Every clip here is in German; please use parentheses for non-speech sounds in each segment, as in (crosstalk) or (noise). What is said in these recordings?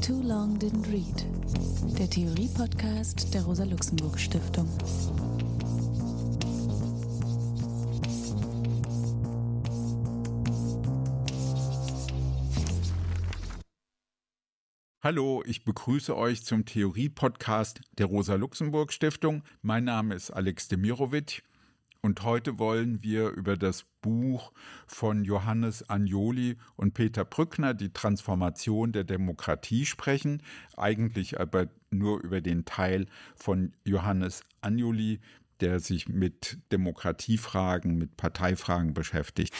Too Long Didn't Read, der Theorie-Podcast der Rosa-Luxemburg-Stiftung. Hallo, ich begrüße euch zum Theorie-Podcast der Rosa-Luxemburg-Stiftung. Mein Name ist Alex Demirovic und heute wollen wir über das Buch von Johannes Agnoli und Peter Brückner, die Transformation der Demokratie sprechen, eigentlich aber nur über den Teil von Johannes Agnoli, der sich mit Demokratiefragen, mit Parteifragen beschäftigt.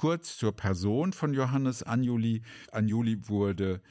Kurz zur Person von Johannes Agnoli. Agnoli wurde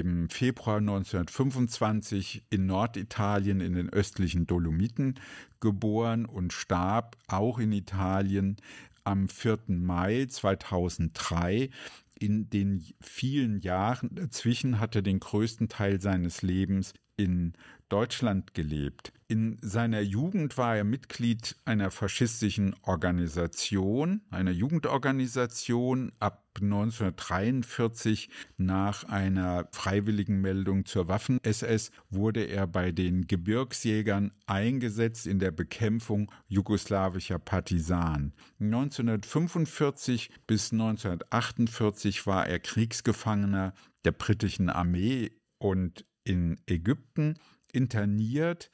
im Februar 1925 in Norditalien in den östlichen Dolomiten geboren und starb auch in Italien am 4. Mai 2003. In den vielen Jahren dazwischen hat er den größten Teil seines Lebens in Deutschland gelebt. In seiner Jugend war er Mitglied einer faschistischen Organisation, einer Jugendorganisation. Ab 1943 nach einer freiwilligen Meldung zur Waffen-SS wurde er bei den Gebirgsjägern eingesetzt in der Bekämpfung jugoslawischer Partisanen. 1945 bis 1948 war er Kriegsgefangener der britischen Armee und in Ägypten interniert.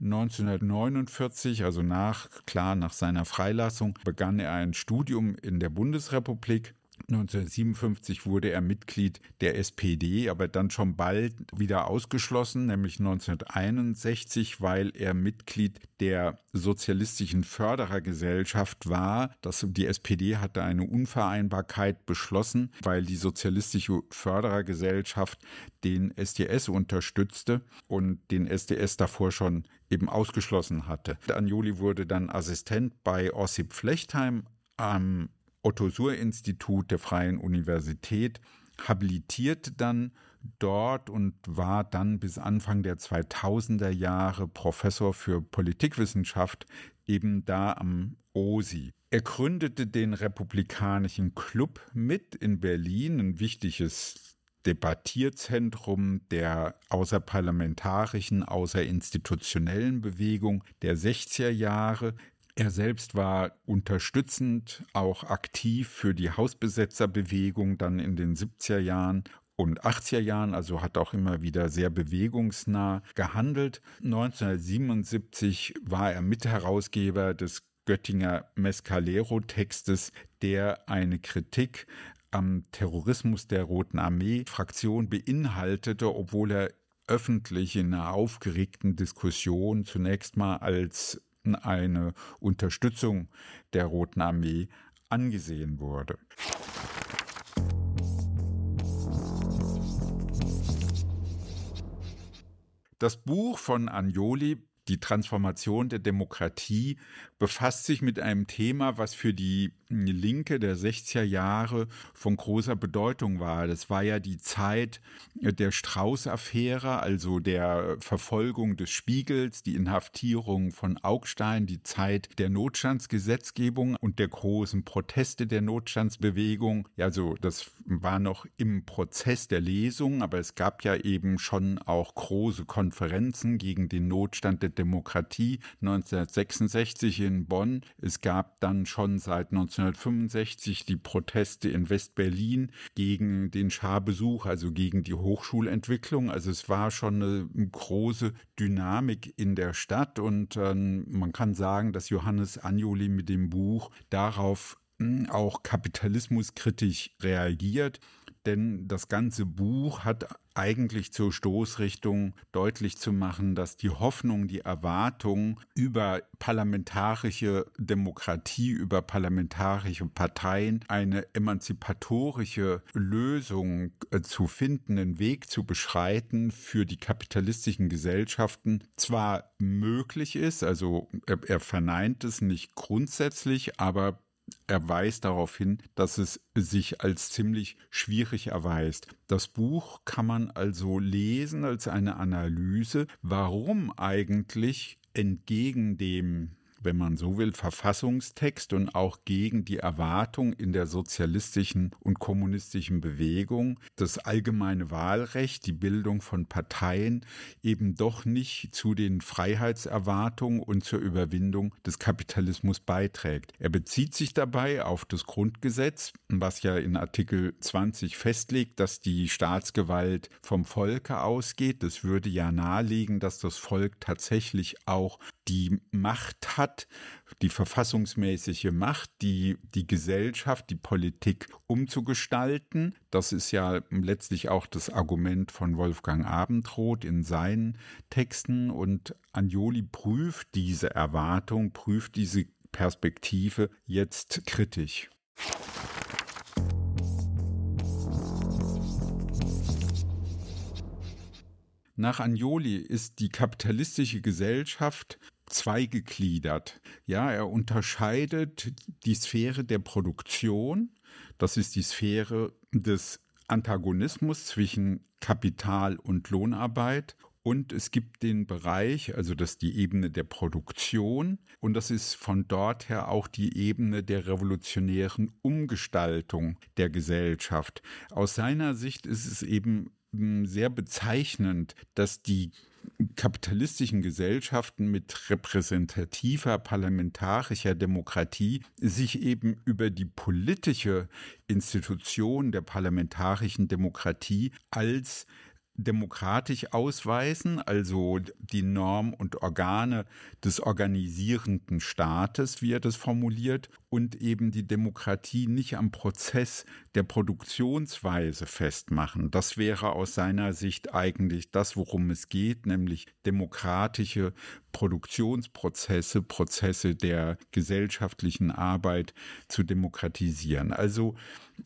1949, also nach, klar, nach seiner Freilassung, begann er ein Studium in der Bundesrepublik 1957 wurde er Mitglied der SPD, aber dann schon bald wieder ausgeschlossen, nämlich 1961, weil er Mitglied der Sozialistischen Förderergesellschaft war. Das, die SPD hatte eine Unvereinbarkeit beschlossen, weil die Sozialistische Förderergesellschaft den SDS unterstützte und den SDS davor schon eben ausgeschlossen hatte. Anjoli wurde dann Assistent bei Ossip Flechtheim am Otto-Suhr-Institut der Freien Universität, habilitierte dann dort und war dann bis Anfang der 2000er Jahre Professor für Politikwissenschaft eben da am OSI. Er gründete den Republikanischen Club mit in Berlin, ein wichtiges Debattierzentrum der außerparlamentarischen, außerinstitutionellen Bewegung der 60er Jahre. Er selbst war unterstützend auch aktiv für die Hausbesetzerbewegung dann in den 70er Jahren und 80er Jahren, also hat auch immer wieder sehr bewegungsnah gehandelt. 1977 war er Mitherausgeber des Göttinger Mescalero-Textes, der eine Kritik am Terrorismus der Roten Armee-Fraktion beinhaltete, obwohl er öffentlich in einer aufgeregten Diskussion zunächst mal als eine Unterstützung der Roten Armee angesehen wurde. Das Buch von Agnoli die Transformation der Demokratie befasst sich mit einem Thema, was für die Linke der 60er Jahre von großer Bedeutung war. Das war ja die Zeit der Strauß-Affäre, also der Verfolgung des Spiegels, die Inhaftierung von Augstein, die Zeit der Notstandsgesetzgebung und der großen Proteste der Notstandsbewegung. Also das war noch im Prozess der Lesung, aber es gab ja eben schon auch große Konferenzen gegen den Notstand der Demokratie 1966 in Bonn. Es gab dann schon seit 1965 die Proteste in West-Berlin gegen den Scharbesuch, also gegen die Hochschulentwicklung. Also es war schon eine große Dynamik in der Stadt und äh, man kann sagen, dass Johannes Anjoli mit dem Buch darauf hm, auch kapitalismuskritisch reagiert, denn das ganze Buch hat eigentlich zur Stoßrichtung deutlich zu machen, dass die Hoffnung, die Erwartung über parlamentarische Demokratie, über parlamentarische Parteien eine emanzipatorische Lösung äh, zu finden, einen Weg zu beschreiten für die kapitalistischen Gesellschaften zwar möglich ist, also er verneint es nicht grundsätzlich, aber er weist darauf hin, dass es sich als ziemlich schwierig erweist. Das Buch kann man also lesen als eine Analyse, warum eigentlich entgegen dem wenn man so will, Verfassungstext und auch gegen die Erwartung in der sozialistischen und kommunistischen Bewegung, das allgemeine Wahlrecht, die Bildung von Parteien eben doch nicht zu den Freiheitserwartungen und zur Überwindung des Kapitalismus beiträgt. Er bezieht sich dabei auf das Grundgesetz, was ja in Artikel 20 festlegt, dass die Staatsgewalt vom Volke ausgeht. Das würde ja nahelegen, dass das Volk tatsächlich auch die Macht hat, die verfassungsmäßige Macht, die die Gesellschaft, die Politik umzugestalten. Das ist ja letztlich auch das Argument von Wolfgang Abendroth in seinen Texten. Und Anjoli prüft diese Erwartung, prüft diese Perspektive jetzt kritisch. Nach Agnoli ist die kapitalistische Gesellschaft zweigegliedert. Ja, er unterscheidet die Sphäre der Produktion, das ist die Sphäre des Antagonismus zwischen Kapital und Lohnarbeit und es gibt den Bereich, also das ist die Ebene der Produktion und das ist von dort her auch die Ebene der revolutionären Umgestaltung der Gesellschaft. Aus seiner Sicht ist es eben sehr bezeichnend, dass die kapitalistischen Gesellschaften mit repräsentativer parlamentarischer Demokratie sich eben über die politische Institution der parlamentarischen Demokratie als demokratisch ausweisen, also die Norm und Organe des organisierenden Staates, wie er das formuliert, und eben die Demokratie nicht am Prozess der Produktionsweise festmachen. Das wäre aus seiner Sicht eigentlich das, worum es geht, nämlich demokratische Produktionsprozesse, Prozesse der gesellschaftlichen Arbeit zu demokratisieren. Also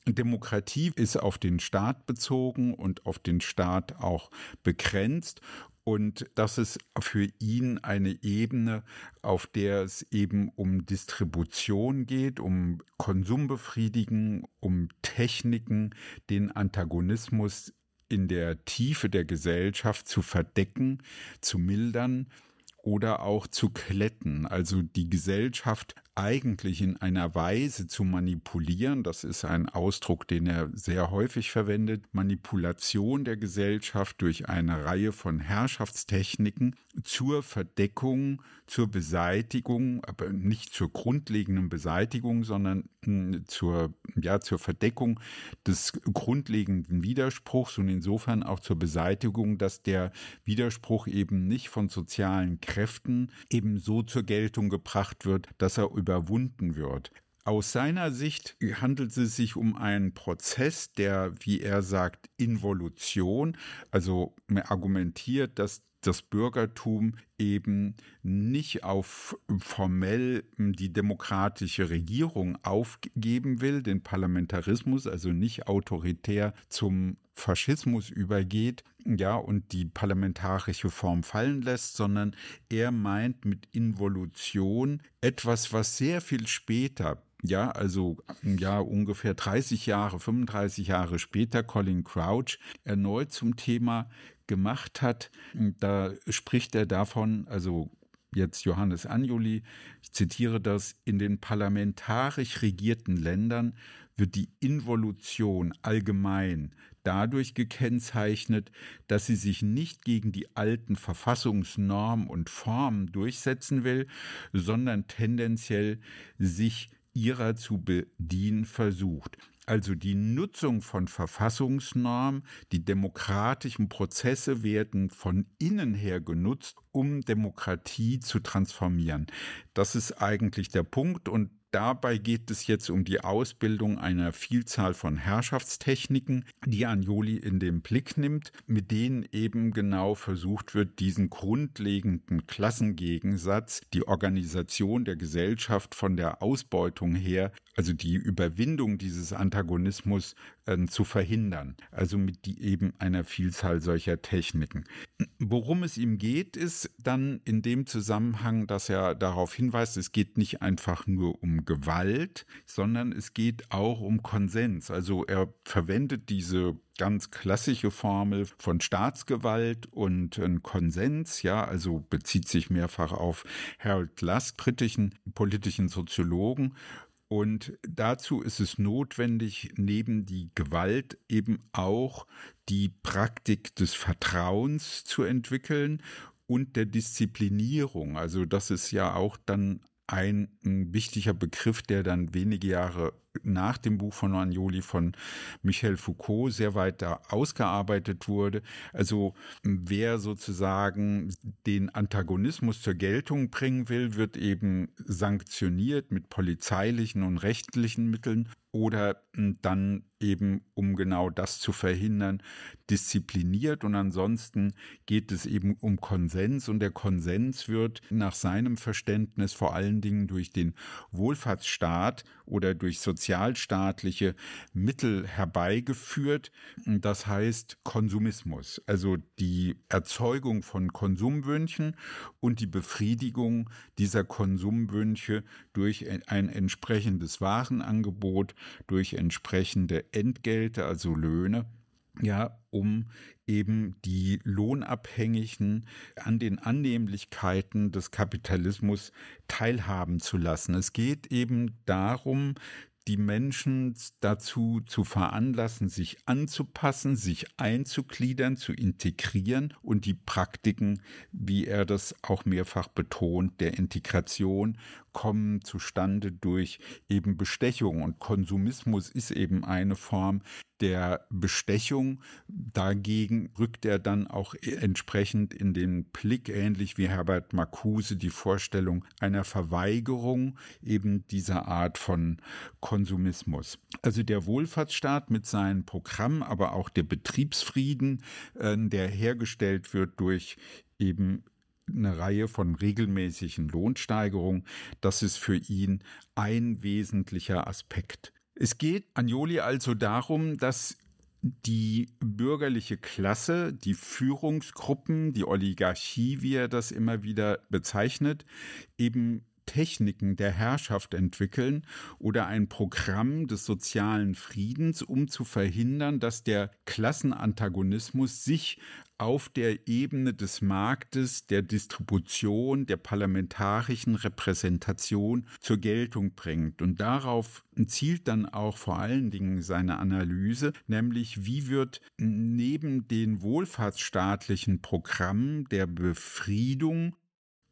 Demokratie ist auf den Staat bezogen und auf den Staat auch begrenzt und das ist für ihn eine Ebene, auf der es eben um Distribution geht, um Konsumbefriedigen, um Techniken, den Antagonismus in der Tiefe der Gesellschaft zu verdecken, zu mildern oder auch zu kletten, also die Gesellschaft eigentlich in einer Weise zu manipulieren, das ist ein Ausdruck, den er sehr häufig verwendet, Manipulation der Gesellschaft durch eine Reihe von Herrschaftstechniken zur Verdeckung, zur Beseitigung, aber nicht zur grundlegenden Beseitigung, sondern hm, zur, ja, zur Verdeckung des grundlegenden Widerspruchs und insofern auch zur Beseitigung, dass der Widerspruch eben nicht von sozialen Kräften eben so zur Geltung gebracht wird, dass er überwunden wird. Aus seiner Sicht handelt es sich um einen Prozess der, wie er sagt, Involution. Also er argumentiert, dass das Bürgertum eben nicht auf formell die demokratische Regierung aufgeben will, den Parlamentarismus, also nicht autoritär zum Faschismus übergeht, ja, und die parlamentarische Form fallen lässt, sondern er meint mit Involution etwas, was sehr viel später ja, also ja, ungefähr 30 Jahre, 35 Jahre später Colin Crouch erneut zum Thema gemacht hat. Da spricht er davon, also jetzt Johannes Anjuli, ich zitiere das, in den parlamentarisch regierten Ländern wird die Involution allgemein dadurch gekennzeichnet, dass sie sich nicht gegen die alten Verfassungsnormen und Formen durchsetzen will, sondern tendenziell sich ihrer zu bedienen versucht also die Nutzung von Verfassungsnormen, die demokratischen Prozesse werden von innen her genutzt, um Demokratie zu transformieren. Das ist eigentlich der Punkt und Dabei geht es jetzt um die Ausbildung einer Vielzahl von Herrschaftstechniken, die Anjoli in den Blick nimmt, mit denen eben genau versucht wird, diesen grundlegenden Klassengegensatz, die Organisation der Gesellschaft von der Ausbeutung her also die Überwindung dieses Antagonismus äh, zu verhindern, also mit die, eben einer Vielzahl solcher Techniken. Worum es ihm geht, ist dann in dem Zusammenhang, dass er darauf hinweist, es geht nicht einfach nur um Gewalt, sondern es geht auch um Konsens. Also er verwendet diese ganz klassische Formel von Staatsgewalt und äh, Konsens, ja, also bezieht sich mehrfach auf Harold Lusk, britischen politischen Soziologen und dazu ist es notwendig, neben die Gewalt eben auch die Praktik des Vertrauens zu entwickeln und der Disziplinierung. Also das ist ja auch dann ein, ein wichtiger Begriff, der dann wenige Jahre nach dem Buch von Agnoli von Michel Foucault sehr weiter ausgearbeitet wurde. Also wer sozusagen den Antagonismus zur Geltung bringen will, wird eben sanktioniert mit polizeilichen und rechtlichen Mitteln oder dann eben, um genau das zu verhindern, diszipliniert. Und ansonsten geht es eben um Konsens. Und der Konsens wird nach seinem Verständnis vor allen Dingen durch den Wohlfahrtsstaat oder durch sozialstaatliche Mittel herbeigeführt. Das heißt Konsumismus, also die Erzeugung von Konsumwünschen und die Befriedigung dieser Konsumwünsche durch ein entsprechendes Warenangebot, durch entsprechende Entgelte, also Löhne ja, um eben die Lohnabhängigen an den Annehmlichkeiten des Kapitalismus teilhaben zu lassen. Es geht eben darum, die Menschen dazu zu veranlassen, sich anzupassen, sich einzugliedern, zu integrieren und die Praktiken, wie er das auch mehrfach betont, der Integration kommen zustande durch eben Bestechung. Und Konsumismus ist eben eine Form der Bestechung. Dagegen rückt er dann auch entsprechend in den Blick, ähnlich wie Herbert Marcuse, die Vorstellung einer Verweigerung eben dieser Art von Konsumismus. Also der Wohlfahrtsstaat mit seinem Programm, aber auch der Betriebsfrieden, äh, der hergestellt wird durch eben eine Reihe von regelmäßigen Lohnsteigerungen. Das ist für ihn ein wesentlicher Aspekt. Es geht Agnoli also darum, dass die bürgerliche Klasse, die Führungsgruppen, die Oligarchie, wie er das immer wieder bezeichnet, eben Techniken der Herrschaft entwickeln oder ein Programm des sozialen Friedens, um zu verhindern, dass der Klassenantagonismus sich auf der Ebene des Marktes, der Distribution, der parlamentarischen Repräsentation zur Geltung bringt. Und darauf zielt dann auch vor allen Dingen seine Analyse, nämlich wie wird neben den wohlfahrtsstaatlichen Programmen der Befriedung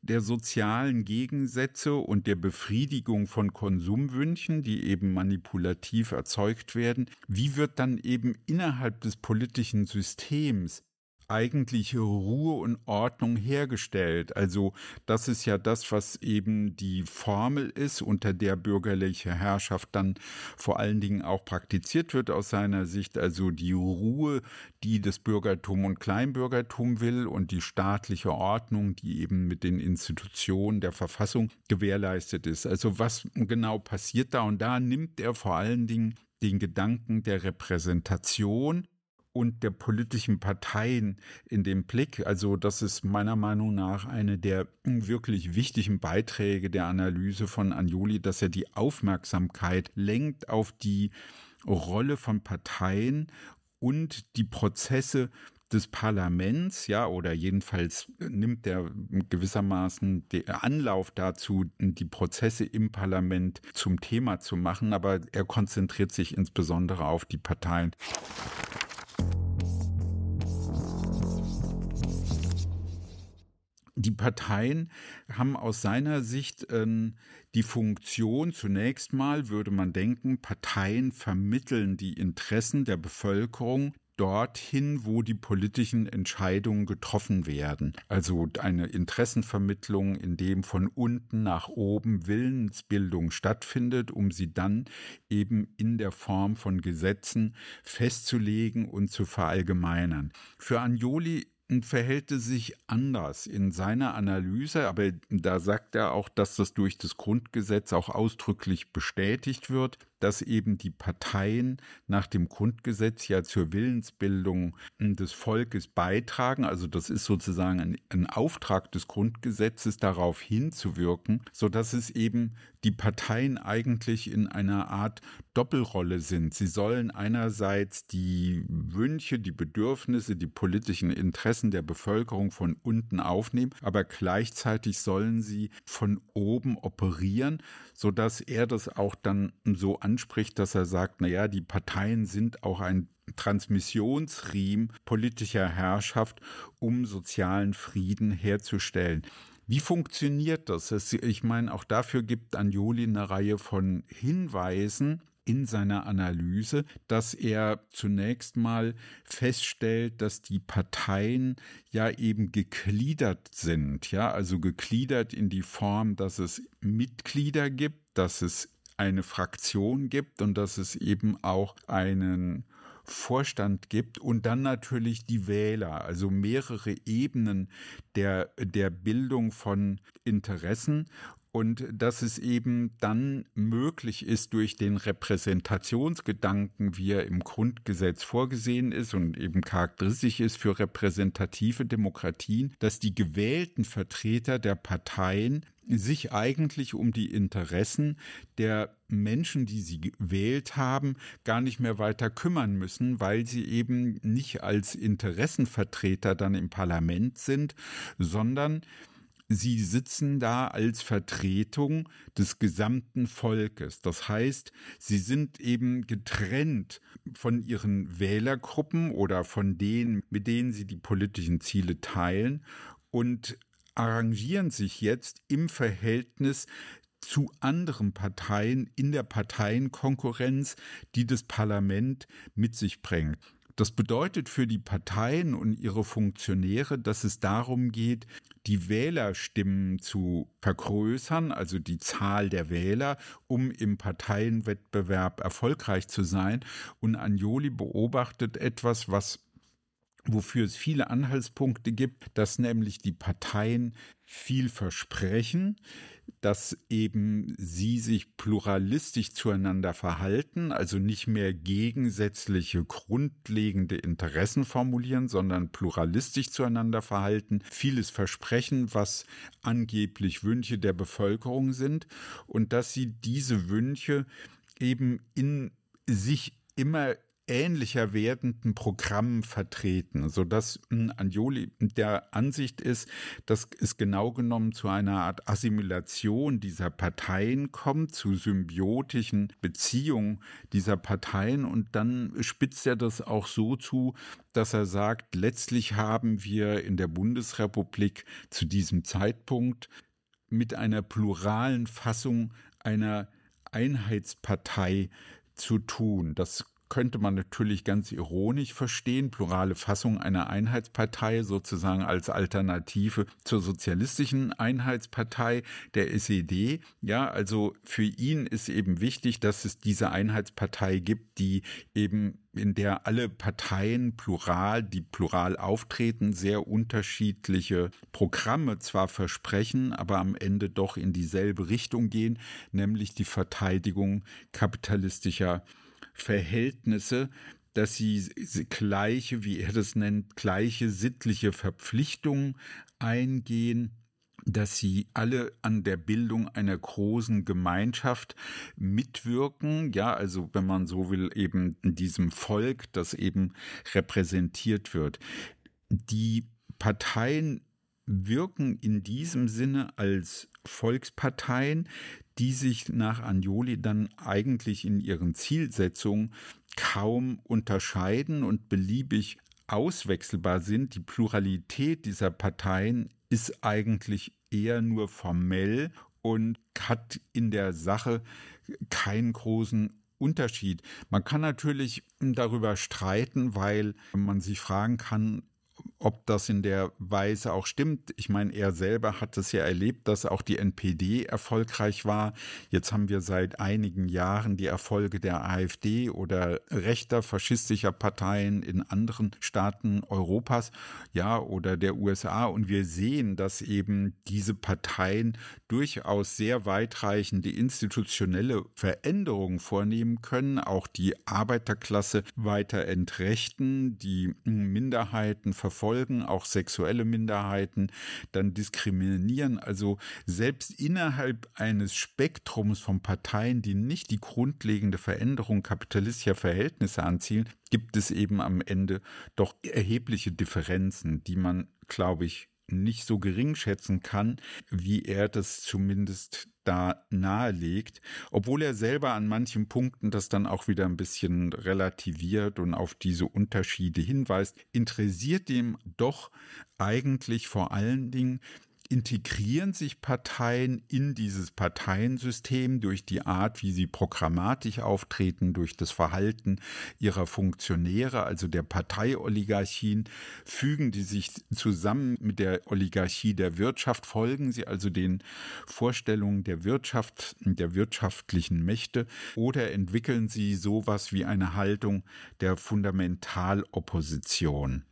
der sozialen Gegensätze und der Befriedigung von Konsumwünschen, die eben manipulativ erzeugt werden, wie wird dann eben innerhalb des politischen Systems eigentliche Ruhe und Ordnung hergestellt. Also das ist ja das, was eben die Formel ist, unter der bürgerliche Herrschaft dann vor allen Dingen auch praktiziert wird aus seiner Sicht. Also die Ruhe, die das Bürgertum und Kleinbürgertum will und die staatliche Ordnung, die eben mit den Institutionen der Verfassung gewährleistet ist. Also was genau passiert da? Und da nimmt er vor allen Dingen den Gedanken der Repräsentation und der politischen Parteien in dem Blick. Also das ist meiner Meinung nach eine der wirklich wichtigen Beiträge der Analyse von Anjoli, dass er die Aufmerksamkeit lenkt auf die Rolle von Parteien und die Prozesse des Parlaments, ja, oder jedenfalls nimmt er gewissermaßen den Anlauf dazu, die Prozesse im Parlament zum Thema zu machen, aber er konzentriert sich insbesondere auf die Parteien. Die Parteien haben aus seiner Sicht äh, die Funktion, zunächst mal würde man denken, Parteien vermitteln die Interessen der Bevölkerung dorthin, wo die politischen Entscheidungen getroffen werden. Also eine Interessenvermittlung, in dem von unten nach oben Willensbildung stattfindet, um sie dann eben in der Form von Gesetzen festzulegen und zu verallgemeinern. Für Anjoli verhält es sich anders in seiner Analyse, aber da sagt er auch, dass das durch das Grundgesetz auch ausdrücklich bestätigt wird dass eben die Parteien nach dem Grundgesetz ja zur Willensbildung des Volkes beitragen. Also das ist sozusagen ein, ein Auftrag des Grundgesetzes, darauf hinzuwirken, sodass es eben die Parteien eigentlich in einer Art Doppelrolle sind. Sie sollen einerseits die Wünsche, die Bedürfnisse, die politischen Interessen der Bevölkerung von unten aufnehmen, aber gleichzeitig sollen sie von oben operieren, sodass er das auch dann so anspricht, dass er sagt, naja, die Parteien sind auch ein Transmissionsriemen politischer Herrschaft, um sozialen Frieden herzustellen. Wie funktioniert das? Ich meine, auch dafür gibt Anjoli eine Reihe von Hinweisen in seiner Analyse, dass er zunächst mal feststellt, dass die Parteien ja eben gegliedert sind, ja, also gegliedert in die Form, dass es Mitglieder gibt, dass es eine Fraktion gibt und dass es eben auch einen Vorstand gibt und dann natürlich die Wähler, also mehrere Ebenen der, der Bildung von Interessen und dass es eben dann möglich ist durch den Repräsentationsgedanken, wie er im Grundgesetz vorgesehen ist und eben charakteristisch ist für repräsentative Demokratien, dass die gewählten Vertreter der Parteien sich eigentlich um die Interessen der Menschen, die sie gewählt haben, gar nicht mehr weiter kümmern müssen, weil sie eben nicht als Interessenvertreter dann im Parlament sind, sondern Sie sitzen da als Vertretung des gesamten Volkes. Das heißt, sie sind eben getrennt von ihren Wählergruppen oder von denen, mit denen sie die politischen Ziele teilen und arrangieren sich jetzt im Verhältnis zu anderen Parteien in der Parteienkonkurrenz, die das Parlament mit sich bringt. Das bedeutet für die Parteien und ihre Funktionäre, dass es darum geht, die Wählerstimmen zu vergrößern, also die Zahl der Wähler, um im Parteienwettbewerb erfolgreich zu sein. Und Anjoli beobachtet etwas, was wofür es viele Anhaltspunkte gibt, dass nämlich die Parteien viel versprechen, dass eben sie sich pluralistisch zueinander verhalten, also nicht mehr gegensätzliche grundlegende Interessen formulieren, sondern pluralistisch zueinander verhalten, vieles versprechen, was angeblich Wünsche der Bevölkerung sind und dass sie diese Wünsche eben in sich immer ähnlicher werdenden Programmen vertreten, sodass Anjoli der Ansicht ist, dass es genau genommen zu einer Art Assimilation dieser Parteien kommt, zu symbiotischen Beziehungen dieser Parteien und dann spitzt er das auch so zu, dass er sagt, letztlich haben wir in der Bundesrepublik zu diesem Zeitpunkt mit einer pluralen Fassung einer Einheitspartei zu tun. Das könnte man natürlich ganz ironisch verstehen, plurale Fassung einer Einheitspartei sozusagen als Alternative zur sozialistischen Einheitspartei der SED. Ja, also für ihn ist eben wichtig, dass es diese Einheitspartei gibt, die eben in der alle Parteien plural, die plural auftreten, sehr unterschiedliche Programme zwar versprechen, aber am Ende doch in dieselbe Richtung gehen, nämlich die Verteidigung kapitalistischer Verhältnisse, dass sie gleiche, wie er das nennt, gleiche sittliche Verpflichtungen eingehen, dass sie alle an der Bildung einer großen Gemeinschaft mitwirken, ja, also wenn man so will, eben in diesem Volk, das eben repräsentiert wird. Die Parteien wirken in diesem Sinne als Volksparteien, die sich nach Anjoli dann eigentlich in ihren Zielsetzungen kaum unterscheiden und beliebig auswechselbar sind. Die Pluralität dieser Parteien ist eigentlich eher nur formell und hat in der Sache keinen großen Unterschied. Man kann natürlich darüber streiten, weil man sich fragen kann, ob das in der Weise auch stimmt. Ich meine, er selber hat es ja erlebt, dass auch die NPD erfolgreich war. Jetzt haben wir seit einigen Jahren die Erfolge der AfD oder rechter faschistischer Parteien in anderen Staaten Europas, ja, oder der USA. Und wir sehen, dass eben diese Parteien durchaus sehr weitreichende institutionelle Veränderungen vornehmen können, auch die Arbeiterklasse weiter entrechten, die Minderheiten verfolgen, auch sexuelle Minderheiten dann diskriminieren. Also selbst innerhalb eines Spektrums von Parteien, die nicht die grundlegende Veränderung kapitalistischer Verhältnisse anzielen, gibt es eben am Ende doch erhebliche Differenzen, die man, glaube ich, nicht so gering schätzen kann, wie er das zumindest da nahelegt, obwohl er selber an manchen Punkten das dann auch wieder ein bisschen relativiert und auf diese Unterschiede hinweist, interessiert ihm doch eigentlich vor allen Dingen integrieren sich Parteien in dieses Parteiensystem durch die Art, wie sie programmatisch auftreten, durch das Verhalten ihrer Funktionäre, also der Parteioligarchien, fügen die sich zusammen mit der Oligarchie der Wirtschaft, folgen sie also den Vorstellungen der Wirtschaft, der wirtschaftlichen Mächte oder entwickeln sie sowas wie eine Haltung der Fundamentalopposition.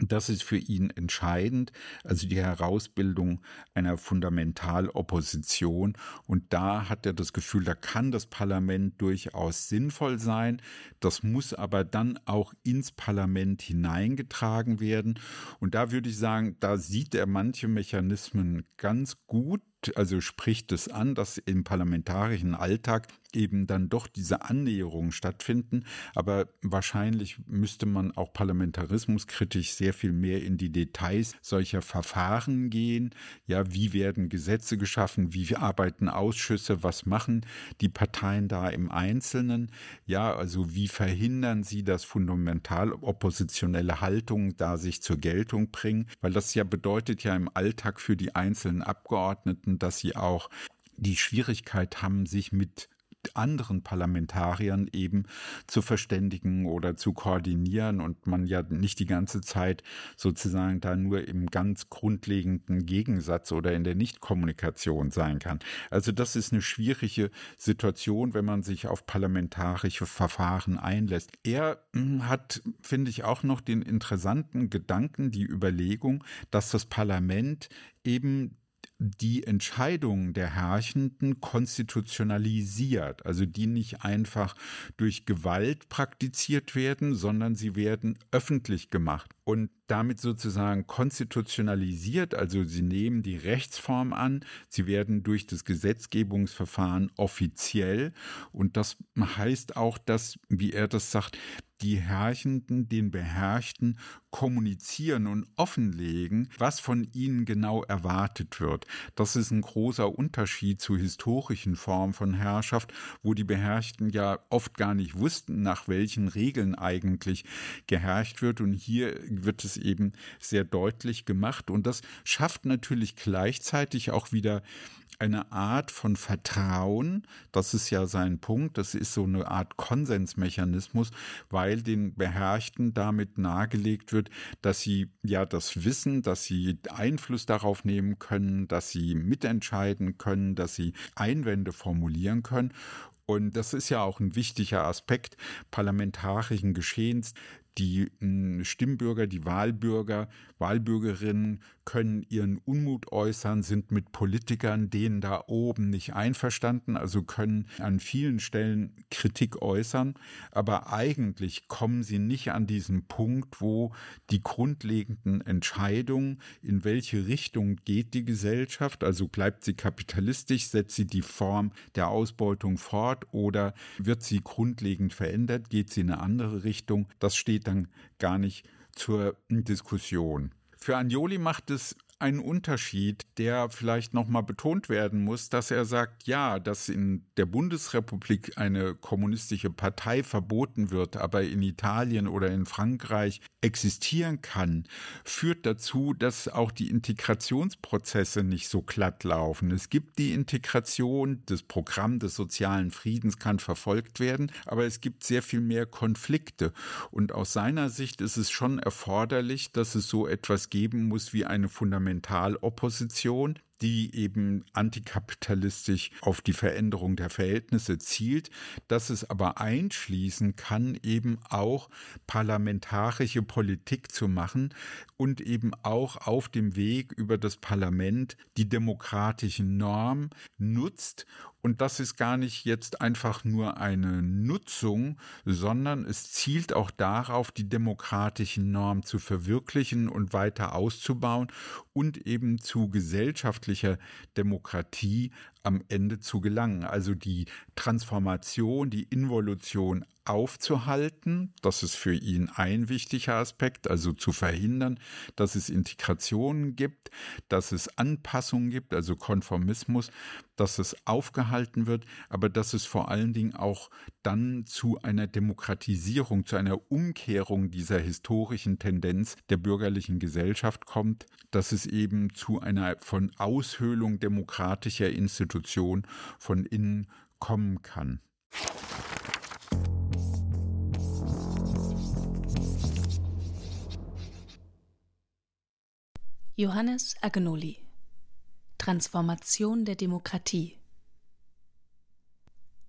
Das ist für ihn entscheidend, also die Herausbildung einer Fundamentalopposition. Und da hat er das Gefühl, da kann das Parlament durchaus sinnvoll sein. Das muss aber dann auch ins Parlament hineingetragen werden. Und da würde ich sagen, da sieht er manche Mechanismen ganz gut also spricht es an, dass im parlamentarischen Alltag eben dann doch diese Annäherungen stattfinden. Aber wahrscheinlich müsste man auch parlamentarismuskritisch sehr viel mehr in die Details solcher Verfahren gehen. Ja, wie werden Gesetze geschaffen? Wie arbeiten Ausschüsse? Was machen die Parteien da im Einzelnen? Ja, also wie verhindern sie, dass fundamental oppositionelle Haltungen da sich zur Geltung bringen? Weil das ja bedeutet ja im Alltag für die einzelnen Abgeordneten, dass sie auch die Schwierigkeit haben, sich mit anderen Parlamentariern eben zu verständigen oder zu koordinieren und man ja nicht die ganze Zeit sozusagen da nur im ganz grundlegenden Gegensatz oder in der Nichtkommunikation sein kann. Also das ist eine schwierige Situation, wenn man sich auf parlamentarische Verfahren einlässt. Er hm, hat, finde ich, auch noch den interessanten Gedanken, die Überlegung, dass das Parlament eben die Entscheidungen der Herrschenden konstitutionalisiert, also die nicht einfach durch Gewalt praktiziert werden, sondern sie werden öffentlich gemacht. Und damit sozusagen konstitutionalisiert, also sie nehmen die Rechtsform an, sie werden durch das Gesetzgebungsverfahren offiziell und das heißt auch, dass, wie er das sagt, die Herrschenden den Beherrschten kommunizieren und offenlegen, was von ihnen genau erwartet wird. Das ist ein großer Unterschied zu historischen Formen von Herrschaft, wo die Beherrschten ja oft gar nicht wussten, nach welchen Regeln eigentlich geherrscht wird. Und hier wird es eben sehr deutlich gemacht. Und das schafft natürlich gleichzeitig auch wieder eine Art von Vertrauen, das ist ja sein Punkt, das ist so eine Art Konsensmechanismus, weil den Beherrschten damit nahegelegt wird, dass sie ja das wissen, dass sie Einfluss darauf nehmen können, dass sie mitentscheiden können, dass sie Einwände formulieren können. Und das ist ja auch ein wichtiger Aspekt parlamentarischen Geschehens, die hm, Stimmbürger, die Wahlbürger, Wahlbürgerinnen können ihren Unmut äußern, sind mit Politikern, denen da oben nicht einverstanden, also können an vielen Stellen Kritik äußern, aber eigentlich kommen sie nicht an diesen Punkt, wo die grundlegenden Entscheidungen, in welche Richtung geht die Gesellschaft, also bleibt sie kapitalistisch, setzt sie die Form der Ausbeutung fort oder wird sie grundlegend verändert, geht sie in eine andere Richtung, das steht dann gar nicht zur Diskussion. Für Anjoli macht es einen Unterschied, der vielleicht nochmal betont werden muss, dass er sagt, ja, dass in der Bundesrepublik eine kommunistische Partei verboten wird, aber in Italien oder in Frankreich existieren kann, führt dazu, dass auch die Integrationsprozesse nicht so glatt laufen. Es gibt die Integration, das Programm des sozialen Friedens kann verfolgt werden, aber es gibt sehr viel mehr Konflikte. Und aus seiner Sicht ist es schon erforderlich, dass es so etwas geben muss wie eine Fundamentalopposition, die eben antikapitalistisch auf die Veränderung der Verhältnisse zielt, dass es aber einschließen kann, eben auch parlamentarische Politik zu machen und eben auch auf dem Weg über das Parlament die demokratischen Normen nutzt. Und das ist gar nicht jetzt einfach nur eine Nutzung, sondern es zielt auch darauf, die demokratischen Normen zu verwirklichen und weiter auszubauen und eben zu gesellschaftlicher Demokratie am Ende zu gelangen. Also die Transformation, die Involution aufzuhalten. Das ist für ihn ein wichtiger Aspekt, also zu verhindern, dass es Integrationen gibt, dass es Anpassungen gibt, also Konformismus, dass es aufgehalten wird, aber dass es vor allen Dingen auch dann zu einer Demokratisierung, zu einer Umkehrung dieser historischen Tendenz der bürgerlichen Gesellschaft kommt, dass es eben zu einer von Aushöhlung demokratischer Institutionen von innen kommen kann. Johannes Agnoli Transformation der Demokratie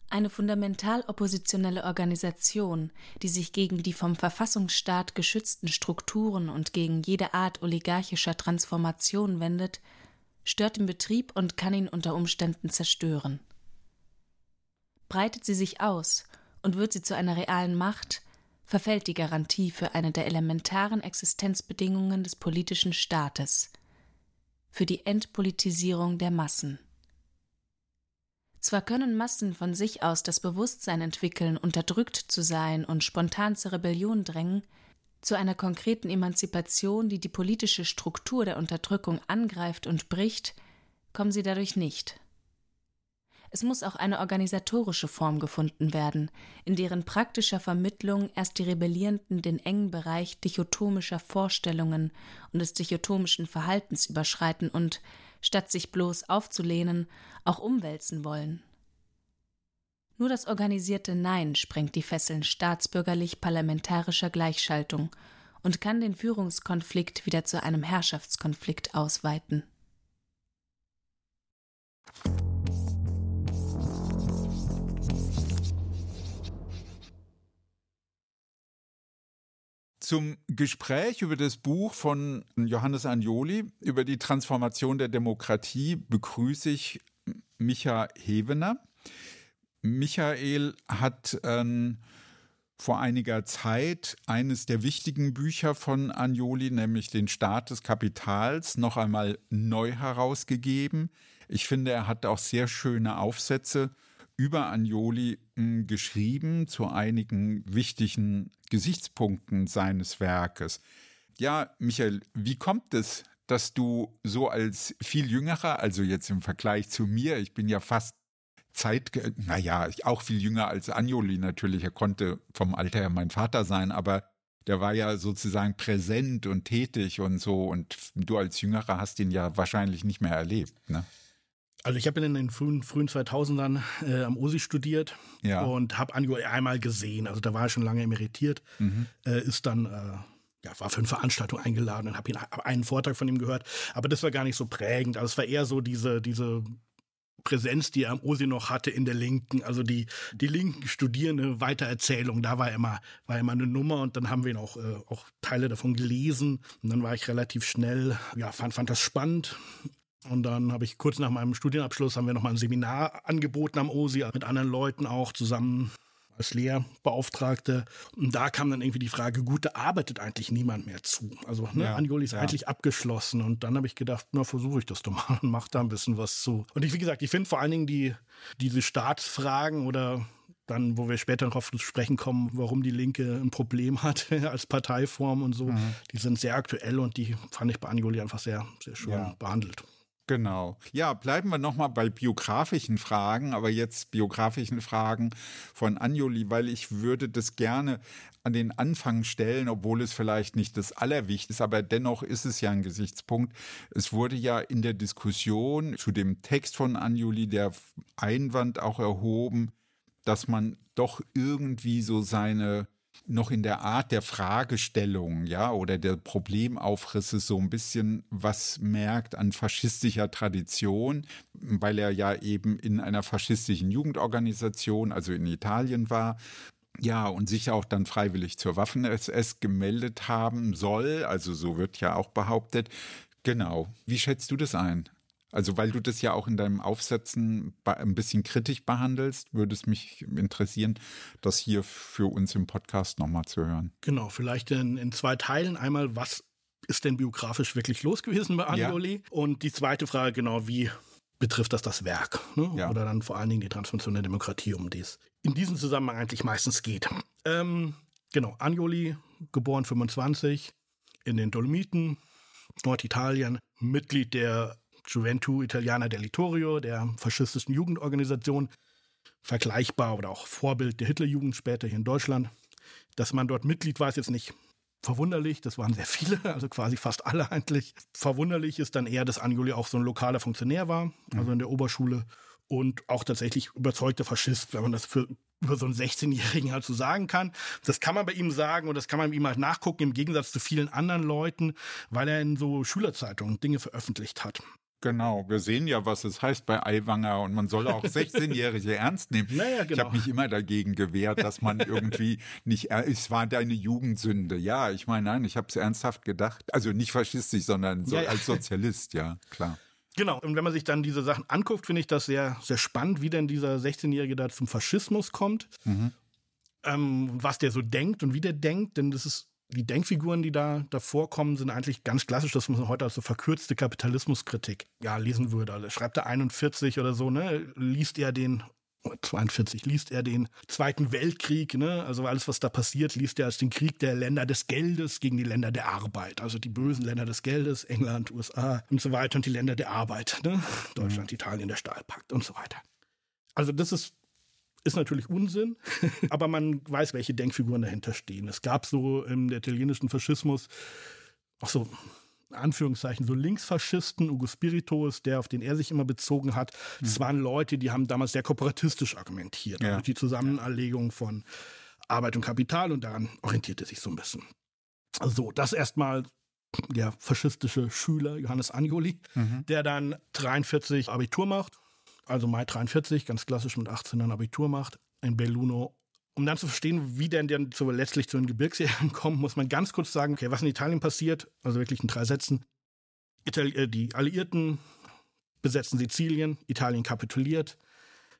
eine fundamental oppositionelle Organisation, die sich gegen die vom Verfassungsstaat geschützten Strukturen und gegen jede Art oligarchischer Transformation wendet, stört den Betrieb und kann ihn unter Umständen zerstören. Breitet sie sich aus und wird sie zu einer realen Macht, verfällt die Garantie für eine der elementaren Existenzbedingungen des politischen Staates, für die Entpolitisierung der Massen. Zwar können Massen von sich aus das Bewusstsein entwickeln, unterdrückt zu sein und spontan zur Rebellion drängen, zu einer konkreten Emanzipation, die die politische Struktur der Unterdrückung angreift und bricht, kommen sie dadurch nicht. Es muss auch eine organisatorische Form gefunden werden, in deren praktischer Vermittlung erst die Rebellierenden den engen Bereich dichotomischer Vorstellungen und des dichotomischen Verhaltens überschreiten und, statt sich bloß aufzulehnen, auch umwälzen wollen. Nur das organisierte Nein sprengt die Fesseln staatsbürgerlich-parlamentarischer Gleichschaltung und kann den Führungskonflikt wieder zu einem Herrschaftskonflikt ausweiten. Zum Gespräch über das Buch von Johannes Agnoli über die Transformation der Demokratie begrüße ich Micha Hevener. Michael hat ähm, vor einiger Zeit eines der wichtigen Bücher von Agnoli, nämlich den Staat des Kapitals, noch einmal neu herausgegeben. Ich finde, er hat auch sehr schöne Aufsätze über Agnoli hm, geschrieben zu einigen wichtigen Gesichtspunkten seines Werkes. Ja, Michael, wie kommt es, dass du so als viel jüngerer, also jetzt im Vergleich zu mir, ich bin ja fast Zeit, naja, auch viel jünger als Agnoli natürlich, er konnte vom Alter her mein Vater sein, aber der war ja sozusagen präsent und tätig und so und du als Jüngerer hast ihn ja wahrscheinlich nicht mehr erlebt, ne? Also ich habe in den frühen, frühen 2000ern äh, am OSI studiert ja. und habe Anjo einmal gesehen. Also da war er schon lange emeritiert, mhm. äh, ist dann äh, ja, war für eine Veranstaltung eingeladen und habe einen Vortrag von ihm gehört. Aber das war gar nicht so prägend. Also es war eher so diese, diese Präsenz, die er am OSI noch hatte in der Linken, also die, die linken Studierende Weitererzählung, da war immer, war immer eine Nummer und dann haben wir auch, äh, auch Teile davon gelesen und dann war ich relativ schnell, ja, fand, fand das spannend und dann habe ich kurz nach meinem Studienabschluss haben wir nochmal ein Seminar angeboten am OSI mit anderen Leuten auch zusammen als Lehrbeauftragte. Und da kam dann irgendwie die Frage, gut, da arbeitet eigentlich niemand mehr zu. Also ne, ja, Angioli ist ja. eigentlich abgeschlossen. Und dann habe ich gedacht, na, versuche ich das doch mal und mache da ein bisschen was zu. Und ich, wie gesagt, ich finde vor allen Dingen die, diese Staatsfragen oder dann, wo wir später noch auf zu sprechen kommen, warum die Linke ein Problem hat (laughs) als Parteiform und so, mhm. die sind sehr aktuell und die fand ich bei Anjoli einfach sehr, sehr schön ja. behandelt. Genau. Ja, bleiben wir nochmal bei biografischen Fragen, aber jetzt biografischen Fragen von Anjoli, weil ich würde das gerne an den Anfang stellen, obwohl es vielleicht nicht das Allerwichtigste ist, aber dennoch ist es ja ein Gesichtspunkt. Es wurde ja in der Diskussion zu dem Text von Anjoli der Einwand auch erhoben, dass man doch irgendwie so seine noch in der Art der Fragestellung, ja, oder der Problemaufrisse so ein bisschen was merkt an faschistischer Tradition, weil er ja eben in einer faschistischen Jugendorganisation, also in Italien war, ja, und sich auch dann freiwillig zur Waffen-SS gemeldet haben soll, also so wird ja auch behauptet. Genau. Wie schätzt du das ein? Also weil du das ja auch in deinem Aufsätzen ein bisschen kritisch behandelst, würde es mich interessieren, das hier für uns im Podcast nochmal zu hören. Genau, vielleicht in, in zwei Teilen. Einmal, was ist denn biografisch wirklich los gewesen bei Anjoli? Ja. Und die zweite Frage, genau, wie betrifft das das Werk? Ne? Ja. Oder dann vor allen Dingen die Transformation der Demokratie, um die es in diesem Zusammenhang eigentlich meistens geht. Ähm, genau, Anjoli, geboren 25, in den Dolomiten, Norditalien, Mitglied der Juventud Italiana del Littorio, der faschistischen Jugendorganisation, vergleichbar oder auch Vorbild der Hitlerjugend später hier in Deutschland. Dass man dort Mitglied war, ist jetzt nicht verwunderlich. Das waren sehr viele, also quasi fast alle eigentlich. Verwunderlich ist dann eher, dass Anjuli auch so ein lokaler Funktionär war, also in der Oberschule und auch tatsächlich überzeugter Faschist, wenn man das für über so einen 16-Jährigen halt so sagen kann. Das kann man bei ihm sagen und das kann man ihm halt nachgucken, im Gegensatz zu vielen anderen Leuten, weil er in so Schülerzeitungen Dinge veröffentlicht hat. Genau, wir sehen ja, was es heißt bei Aiwanger und man soll auch (laughs) 16-Jährige ernst nehmen. Naja, genau. Ich habe mich immer dagegen gewehrt, dass man irgendwie (laughs) nicht, es war deine Jugendsünde. Ja, ich meine, nein, ich habe es ernsthaft gedacht. Also nicht faschistisch, sondern so ja, ja. als Sozialist, ja, klar. Genau, und wenn man sich dann diese Sachen anguckt, finde ich das sehr, sehr spannend, wie denn dieser 16-Jährige da zum Faschismus kommt. Mhm. Ähm, was der so denkt und wie der denkt, denn das ist die Denkfiguren, die da davor kommen, sind eigentlich ganz klassisch, dass man heute als so verkürzte Kapitalismuskritik ja lesen würde. Also schreibt er 41 oder so, ne? Liest er den 42 liest er den Zweiten Weltkrieg, ne? also alles, was da passiert, liest er als den Krieg der Länder des Geldes gegen die Länder der Arbeit. Also die bösen Länder des Geldes, England, USA und so weiter und die Länder der Arbeit. Ne? Deutschland, mhm. Italien, der Stahlpakt und so weiter. Also das ist ist natürlich Unsinn, (laughs) aber man weiß, welche Denkfiguren dahinter stehen. Es gab so im italienischen Faschismus auch so Anführungszeichen so Linksfaschisten, Ugo Spiritus, der auf den er sich immer bezogen hat. Das mhm. waren Leute, die haben damals sehr kooperatistisch argumentiert, ja. also die Zusammenlegung von Arbeit und Kapital und daran orientierte sich so ein bisschen. So, das erstmal der faschistische Schüler Johannes Anjoli, mhm. der dann 43 Abitur macht also Mai 43, ganz klassisch mit 18 dann Abitur macht, in Belluno. Um dann zu verstehen, wie denn dann zu, letztlich zu den Gebirgsjägern (laughs) kommt, muss man ganz kurz sagen, okay, was in Italien passiert, also wirklich in drei Sätzen. Itali äh, die Alliierten besetzen Sizilien, Italien kapituliert,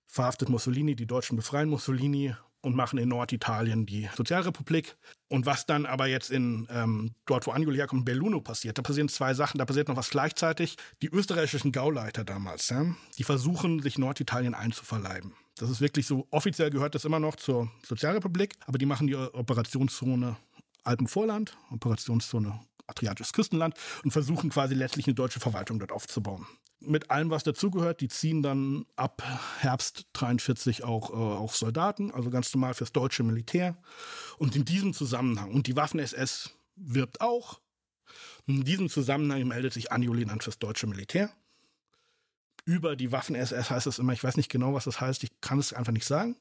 verhaftet Mussolini, die Deutschen befreien Mussolini und machen in Norditalien die Sozialrepublik. Und was dann aber jetzt in ähm, dort, wo Anjuli herkommt, Belluno passiert, da passieren zwei Sachen. Da passiert noch was gleichzeitig. Die österreichischen Gauleiter damals, ja, die versuchen, sich Norditalien einzuverleiben. Das ist wirklich so, offiziell gehört das immer noch zur Sozialrepublik, aber die machen die Operationszone Alpenvorland, Operationszone Adriatisches Küstenland und versuchen quasi letztlich eine deutsche Verwaltung dort aufzubauen mit allem, was dazugehört. Die ziehen dann ab Herbst 43 auch, äh, auch Soldaten, also ganz normal fürs deutsche Militär. Und in diesem Zusammenhang, und die Waffen-SS wirbt auch, in diesem Zusammenhang meldet sich Anjolin an fürs deutsche Militär. Über die Waffen-SS heißt es immer, ich weiß nicht genau, was das heißt, ich kann es einfach nicht sagen.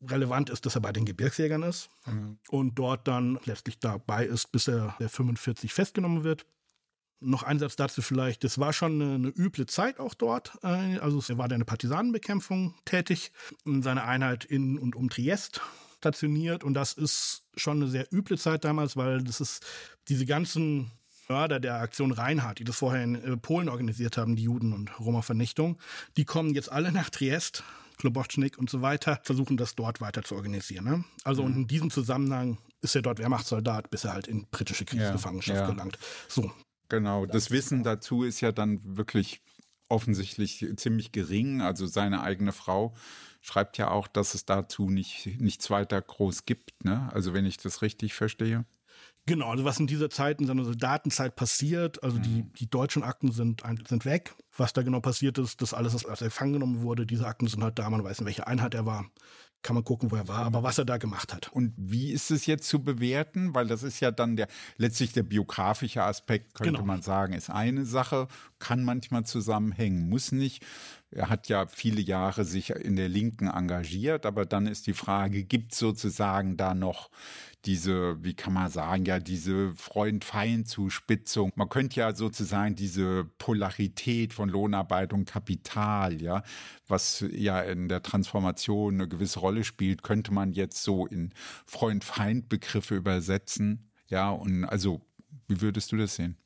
Relevant ist, dass er bei den Gebirgsjägern ist mhm. und dort dann letztlich dabei ist, bis er der 45 festgenommen wird noch ein Satz dazu vielleicht. Das war schon eine, eine üble Zeit auch dort. Äh, also er war da in der Partisanenbekämpfung tätig, in seiner Einheit in und um Triest stationiert. Und das ist schon eine sehr üble Zeit damals, weil das ist diese ganzen Mörder der Aktion Reinhardt, die das vorher in äh, Polen organisiert haben, die Juden- und Roma-Vernichtung, die kommen jetzt alle nach Triest, Klobocznik und so weiter, versuchen das dort weiter zu organisieren. Ne? Also mhm. und in diesem Zusammenhang ist er dort Wehrmachtssoldat, bis er halt in britische Kriegsgefangenschaft ja, ja. gelangt. So, Genau, das Wissen dazu ist ja dann wirklich offensichtlich ziemlich gering. Also seine eigene Frau schreibt ja auch, dass es dazu nicht, nichts weiter groß gibt. Ne? Also wenn ich das richtig verstehe. Genau, also was in dieser Zeit, in seiner Soldatenzeit passiert, also mhm. die, die deutschen Akten sind, sind weg. Was da genau passiert ist, das alles, was als gefangen genommen wurde, diese Akten sind halt da, man weiß, in welcher Einheit er war kann man gucken, wo er war, aber was er da gemacht hat. Und wie ist es jetzt zu bewerten? Weil das ist ja dann der letztlich der biografische Aspekt, könnte genau. man sagen, ist eine Sache, kann manchmal zusammenhängen, muss nicht. Er hat ja viele Jahre sich in der Linken engagiert, aber dann ist die Frage, gibt sozusagen da noch diese, wie kann man sagen, ja, diese Freund-Feind-Zuspitzung. Man könnte ja sozusagen diese Polarität von Lohnarbeit und Kapital, ja, was ja in der Transformation eine gewisse Rolle spielt, könnte man jetzt so in Freund-Feind-Begriffe übersetzen. Ja, und also, wie würdest du das sehen?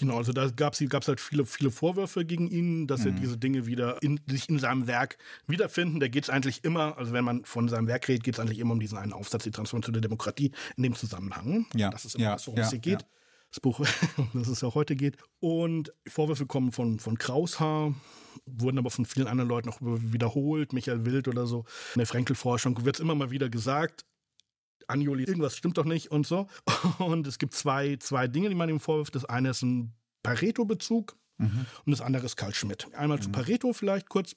Genau, also da gab es halt viele, viele Vorwürfe gegen ihn, dass mhm. er diese Dinge wieder in, sich in seinem Werk wiederfinden. Da geht es eigentlich immer, also wenn man von seinem Werk redet, geht es eigentlich immer um diesen einen Aufsatz, die Transformation der Demokratie in dem Zusammenhang. Ja. Das ist immer ja. das, worum es hier geht. Ja. Das Buch, (laughs) das es ja heute geht. Und Vorwürfe kommen von, von Kraushaar, wurden aber von vielen anderen Leuten auch wiederholt, Michael Wild oder so. In der Frenkel-Forschung wird es immer mal wieder gesagt, Anjoli, irgendwas stimmt doch nicht und so. (laughs) Und es gibt zwei, zwei Dinge, die man ihm vorwirft. Das eine ist ein Pareto-Bezug mhm. und das andere ist Karl Schmidt. Einmal mhm. zu Pareto vielleicht kurz.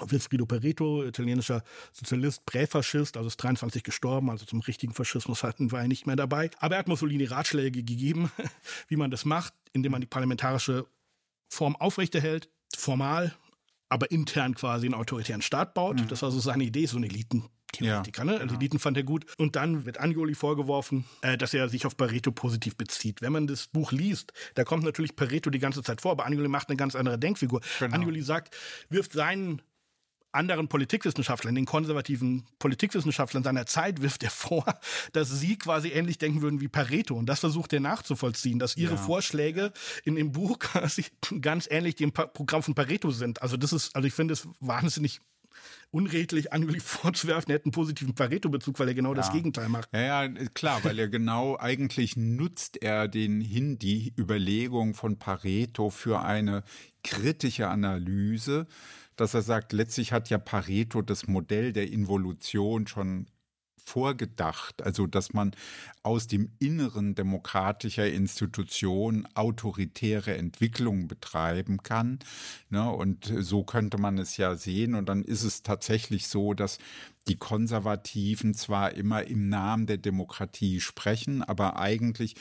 Wilfrido Pareto, italienischer Sozialist, Präfaschist, also ist 23 gestorben, also zum richtigen Faschismus (laughs) hatten war er nicht mehr dabei. Aber er hat Mussolini Ratschläge gegeben, (laughs) wie man das macht, indem man die parlamentarische Form aufrechterhält, formal, aber intern quasi einen autoritären Staat baut. Mhm. Das war so seine Idee, so ein Eliten Theoretiker. Ja, ne? Also Eliten fand er gut. Und dann wird Angioli vorgeworfen, äh, dass er sich auf Pareto positiv bezieht. Wenn man das Buch liest, da kommt natürlich Pareto die ganze Zeit vor, aber Angioli macht eine ganz andere Denkfigur. Genau. Angioli sagt, wirft seinen anderen Politikwissenschaftlern, den konservativen Politikwissenschaftlern seiner Zeit wirft er vor, (laughs) dass sie quasi ähnlich denken würden wie Pareto. Und das versucht er nachzuvollziehen, dass ihre ja. Vorschläge in dem Buch (laughs) quasi ganz ähnlich dem Programm von Pareto sind. Also das ist, also ich finde es wahnsinnig unredlich Anjuli (laughs) vorzuwerfen, er hätte einen positiven Pareto-Bezug, weil er genau ja. das Gegenteil macht. Ja, ja, klar, weil er genau eigentlich nutzt er den hin die Überlegung von Pareto für eine kritische Analyse, dass er sagt, letztlich hat ja Pareto das Modell der Involution schon vorgedacht, also dass man aus dem Inneren demokratischer Institutionen autoritäre Entwicklung betreiben kann. Ne? Und so könnte man es ja sehen. Und dann ist es tatsächlich so, dass die Konservativen zwar immer im Namen der Demokratie sprechen, aber eigentlich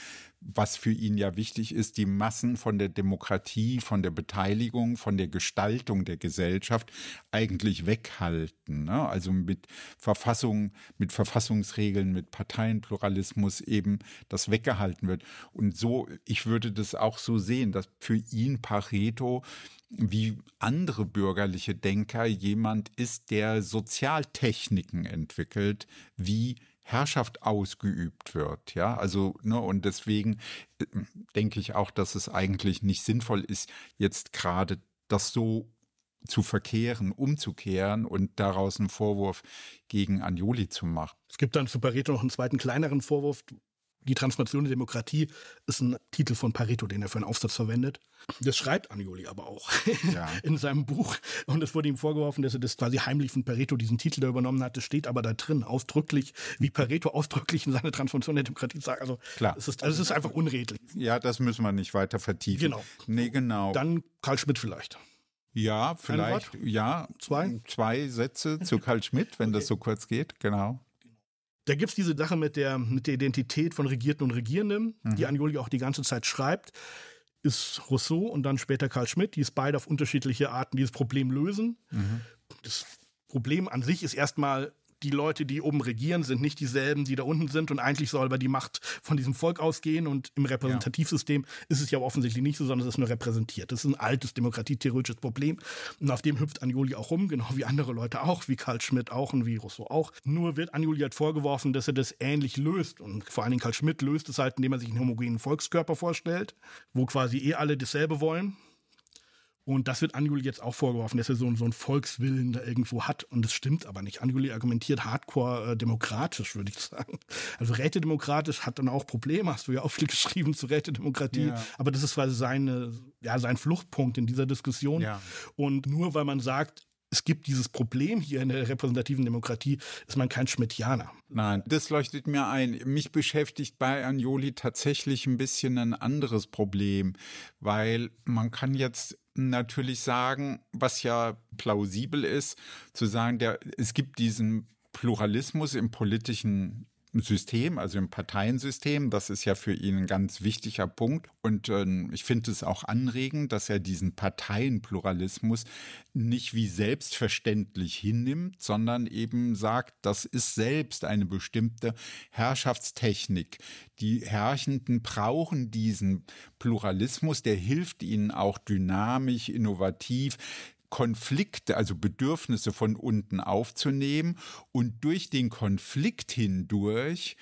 was für ihn ja wichtig ist, die Massen von der Demokratie, von der Beteiligung, von der Gestaltung der Gesellschaft eigentlich weghalten. Ne? Also mit Verfassung, mit Verfassungsregeln, mit Parteienpluralismus eben das weggehalten wird. Und so, ich würde das auch so sehen, dass für ihn Pareto wie andere bürgerliche Denker jemand ist, der Sozialtechniken entwickelt, wie Herrschaft ausgeübt wird. Ja, also, ne, und deswegen äh, denke ich auch, dass es eigentlich nicht sinnvoll ist, jetzt gerade das so zu verkehren, umzukehren und daraus einen Vorwurf gegen Anjoli zu machen. Es gibt dann zu Pareto noch einen zweiten kleineren Vorwurf, die Transformation der Demokratie ist ein Titel von Pareto, den er für einen Aufsatz verwendet. Das schreibt Anjoli aber auch ja. (laughs) in seinem Buch. Und es wurde ihm vorgeworfen, dass er das quasi heimlich von Pareto diesen Titel da übernommen hat. Das steht aber da drin, ausdrücklich, wie Pareto ausdrücklich in seiner Transformation der Demokratie sagt. Also, Klar. Es ist, also es ist einfach unredlich. Ja, das müssen wir nicht weiter vertiefen. Genau. Nee, genau. Dann Karl Schmidt vielleicht. Ja, vielleicht. Ja, zwei. Zwei Sätze zu Karl Schmidt, wenn okay. das so kurz geht, genau. Da gibt es diese Sache mit der, mit der Identität von Regierten und Regierenden, mhm. die Anjoli auch die ganze Zeit schreibt. Ist Rousseau und dann später Karl Schmidt, die es beide auf unterschiedliche Arten dieses Problem lösen. Mhm. Das Problem an sich ist erstmal die Leute, die oben regieren, sind nicht dieselben, die da unten sind und eigentlich soll aber die Macht von diesem Volk ausgehen und im Repräsentativsystem ja. ist es ja offensichtlich nicht so, sondern es ist nur repräsentiert. Das ist ein altes demokratietheoretisches Problem und auf dem hüpft Anjuli auch rum, genau wie andere Leute auch, wie Karl Schmidt auch und wie Rousseau auch. Nur wird Anjuli halt vorgeworfen, dass er das ähnlich löst und vor allen Dingen Karl Schmidt löst es halt, indem er sich einen homogenen Volkskörper vorstellt, wo quasi eh alle dasselbe wollen und das wird Anjuli jetzt auch vorgeworfen, dass er so, so einen Volkswillen da irgendwo hat. Und das stimmt aber nicht. Anjuli argumentiert hardcore äh, demokratisch, würde ich (laughs) sagen. Also rätedemokratisch hat dann auch Probleme. Hast du ja auch viel geschrieben zu Rätedemokratie. Ja. Aber das ist quasi seine, ja, sein Fluchtpunkt in dieser Diskussion. Ja. Und nur weil man sagt, es gibt dieses Problem hier in der repräsentativen Demokratie, ist man kein Schmidtianer. Nein, das leuchtet mir ein. Mich beschäftigt bei Anjoli tatsächlich ein bisschen ein anderes Problem, weil man kann jetzt natürlich sagen, was ja plausibel ist, zu sagen, der, es gibt diesen Pluralismus im politischen System, also im Parteiensystem. Das ist ja für ihn ein ganz wichtiger Punkt. Und äh, ich finde es auch anregend, dass er diesen Parteienpluralismus nicht wie selbstverständlich hinnimmt, sondern eben sagt, das ist selbst eine bestimmte Herrschaftstechnik. Die Herrschenden brauchen diesen Pluralismus, der hilft ihnen auch dynamisch, innovativ Konflikte, also Bedürfnisse von unten aufzunehmen und durch den Konflikt hindurch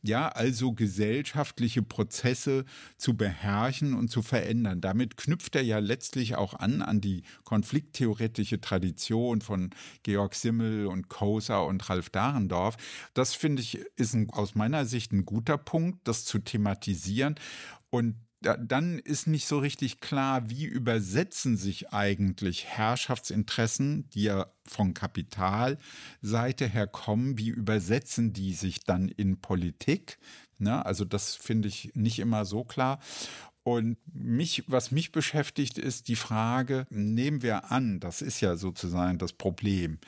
ja, also gesellschaftliche Prozesse zu beherrschen und zu verändern. Damit knüpft er ja letztlich auch an an die konflikttheoretische Tradition von Georg Simmel und Koser und Ralf Dahrendorf. Das finde ich ist ein, aus meiner Sicht ein guter Punkt, das zu thematisieren und dann ist nicht so richtig klar, wie übersetzen sich eigentlich Herrschaftsinteressen, die ja von Kapitalseite her kommen, wie übersetzen die sich dann in Politik? Ne? Also das finde ich nicht immer so klar. Und mich, was mich beschäftigt, ist die Frage, nehmen wir an, das ist ja sozusagen das Problem,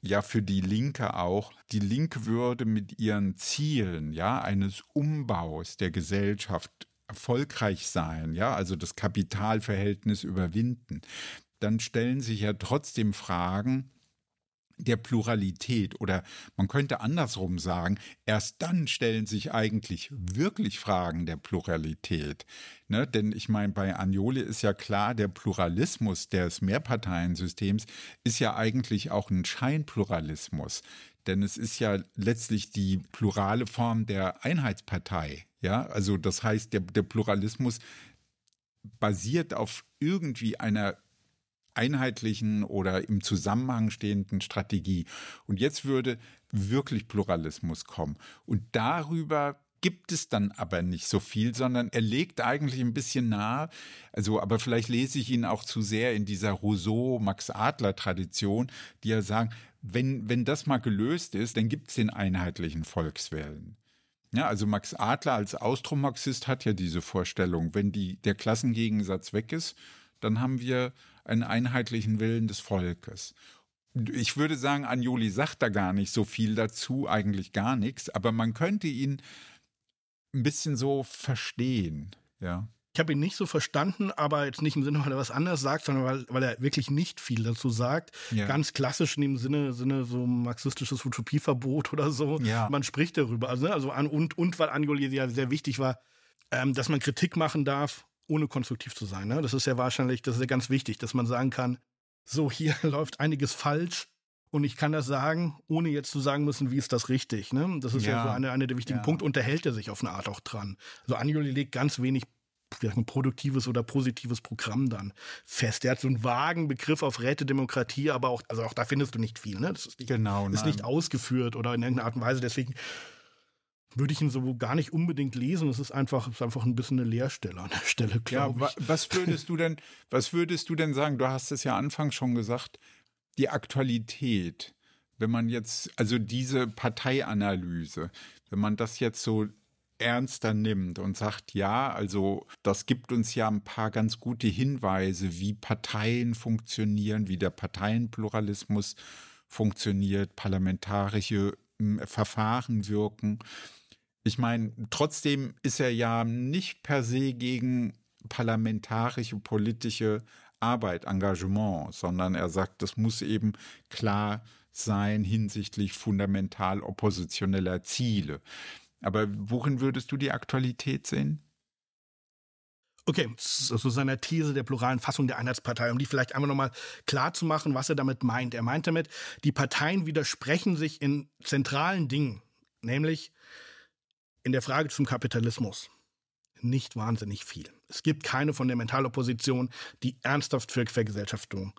ja für die Linke auch. Die Linke würde mit ihren Zielen, ja, eines Umbaus der Gesellschaft erfolgreich sein, ja, also das Kapitalverhältnis überwinden, dann stellen sich ja trotzdem Fragen, der Pluralität oder man könnte andersrum sagen, erst dann stellen sich eigentlich wirklich Fragen der Pluralität. Ne? Denn ich meine, bei Agnoli ist ja klar, der Pluralismus des Mehrparteiensystems ist ja eigentlich auch ein Scheinpluralismus. Denn es ist ja letztlich die plurale Form der Einheitspartei. Ja, also das heißt, der, der Pluralismus basiert auf irgendwie einer einheitlichen oder im Zusammenhang stehenden Strategie. Und jetzt würde wirklich Pluralismus kommen. Und darüber gibt es dann aber nicht so viel, sondern er legt eigentlich ein bisschen nahe, also aber vielleicht lese ich ihn auch zu sehr in dieser Rousseau-Max-Adler-Tradition, die ja sagen, wenn, wenn das mal gelöst ist, dann gibt es den einheitlichen Volkswillen. Ja, also Max Adler als Austromarxist hat ja diese Vorstellung, wenn die, der Klassengegensatz weg ist, dann haben wir einen einheitlichen Willen des Volkes. Ich würde sagen, Anjoli sagt da gar nicht so viel dazu, eigentlich gar nichts, aber man könnte ihn ein bisschen so verstehen, ja. Ich habe ihn nicht so verstanden, aber jetzt nicht im Sinne, weil er was anderes sagt, sondern weil, weil er wirklich nicht viel dazu sagt. Ja. Ganz klassisch in dem Sinne, Sinne so marxistisches Utopieverbot oder so. Ja. Man spricht darüber. Also, ne, also an, und, und weil Angioli ja sehr wichtig war, ähm, dass man Kritik machen darf, ohne konstruktiv zu sein. Ne? Das ist ja wahrscheinlich, das ist ja ganz wichtig, dass man sagen kann, so hier (laughs) läuft einiges falsch und ich kann das sagen, ohne jetzt zu sagen müssen, wie ist das richtig. Ne? Das ist ja, ja so eine, eine der wichtigen ja. Punkte und da hält er sich auf eine Art auch dran. Also Anjoli legt ganz wenig ein produktives oder positives Programm dann fest. Er hat so einen vagen Begriff auf Rätedemokratie, aber auch, also auch da findest du nicht viel. Ne? Das ist nicht, genau, ist nicht ausgeführt oder in irgendeiner Art und Weise. Deswegen würde ich ihn so gar nicht unbedingt lesen. Es ist einfach, ist einfach ein bisschen eine Leerstelle an der Stelle, glaube ja, ich. Was würdest du denn, was würdest du denn sagen? Du hast es ja anfangs schon gesagt, die Aktualität. Wenn man jetzt, also diese Parteianalyse, wenn man das jetzt so ernster nimmt und sagt, ja, also das gibt uns ja ein paar ganz gute Hinweise, wie Parteien funktionieren, wie der Parteienpluralismus funktioniert, parlamentarische Verfahren wirken. Ich meine, trotzdem ist er ja nicht per se gegen parlamentarische politische Arbeit, Engagement, sondern er sagt, das muss eben klar sein hinsichtlich fundamental oppositioneller Ziele. Aber worin würdest du die Aktualität sehen? Okay, zu seiner These der pluralen Fassung der Einheitspartei, um die vielleicht einmal nochmal klar zu machen, was er damit meint. Er meint damit, die Parteien widersprechen sich in zentralen Dingen, nämlich in der Frage zum Kapitalismus. Nicht wahnsinnig viel. Es gibt keine Fundamentalopposition, die ernsthaft für Vergesellschaftung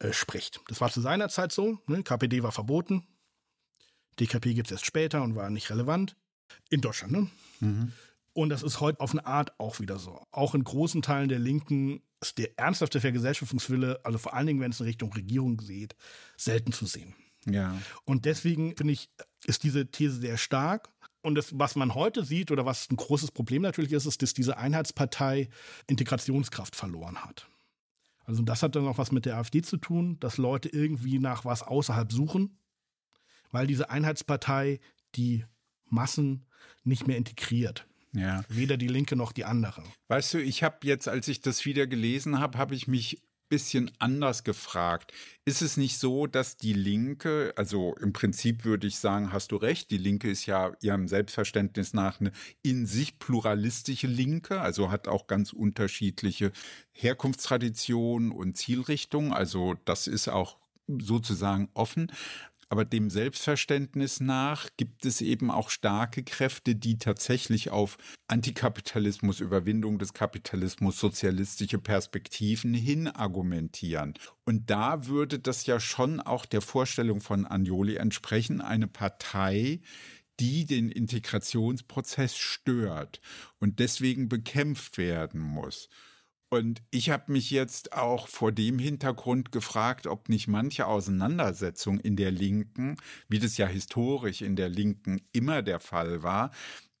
äh, spricht. Das war zu seiner Zeit so. Ne? KPD war verboten. DKP gibt es erst später und war nicht relevant. In Deutschland, ne? Mhm. Und das ist heute auf eine Art auch wieder so. Auch in großen Teilen der Linken ist der ernsthafte Vergesellschaftungswille, also vor allen Dingen, wenn es in Richtung Regierung geht, selten zu sehen. Ja. Und deswegen finde ich, ist diese These sehr stark. Und das, was man heute sieht oder was ein großes Problem natürlich ist, ist, dass diese Einheitspartei Integrationskraft verloren hat. Also das hat dann auch was mit der AfD zu tun, dass Leute irgendwie nach was außerhalb suchen, weil diese Einheitspartei die Massen nicht mehr integriert. Ja. Weder die Linke noch die andere. Weißt du, ich habe jetzt, als ich das wieder gelesen habe, habe ich mich bisschen anders gefragt. Ist es nicht so, dass die Linke, also im Prinzip würde ich sagen, hast du recht, die Linke ist ja ihrem Selbstverständnis nach eine in sich pluralistische Linke, also hat auch ganz unterschiedliche Herkunftstraditionen und Zielrichtungen, also das ist auch sozusagen offen. Aber dem Selbstverständnis nach gibt es eben auch starke Kräfte, die tatsächlich auf Antikapitalismus, Überwindung des Kapitalismus, sozialistische Perspektiven hin argumentieren. Und da würde das ja schon auch der Vorstellung von Anjoli entsprechen, eine Partei, die den Integrationsprozess stört und deswegen bekämpft werden muss. Und ich habe mich jetzt auch vor dem Hintergrund gefragt, ob nicht manche Auseinandersetzung in der Linken, wie das ja historisch in der Linken immer der Fall war,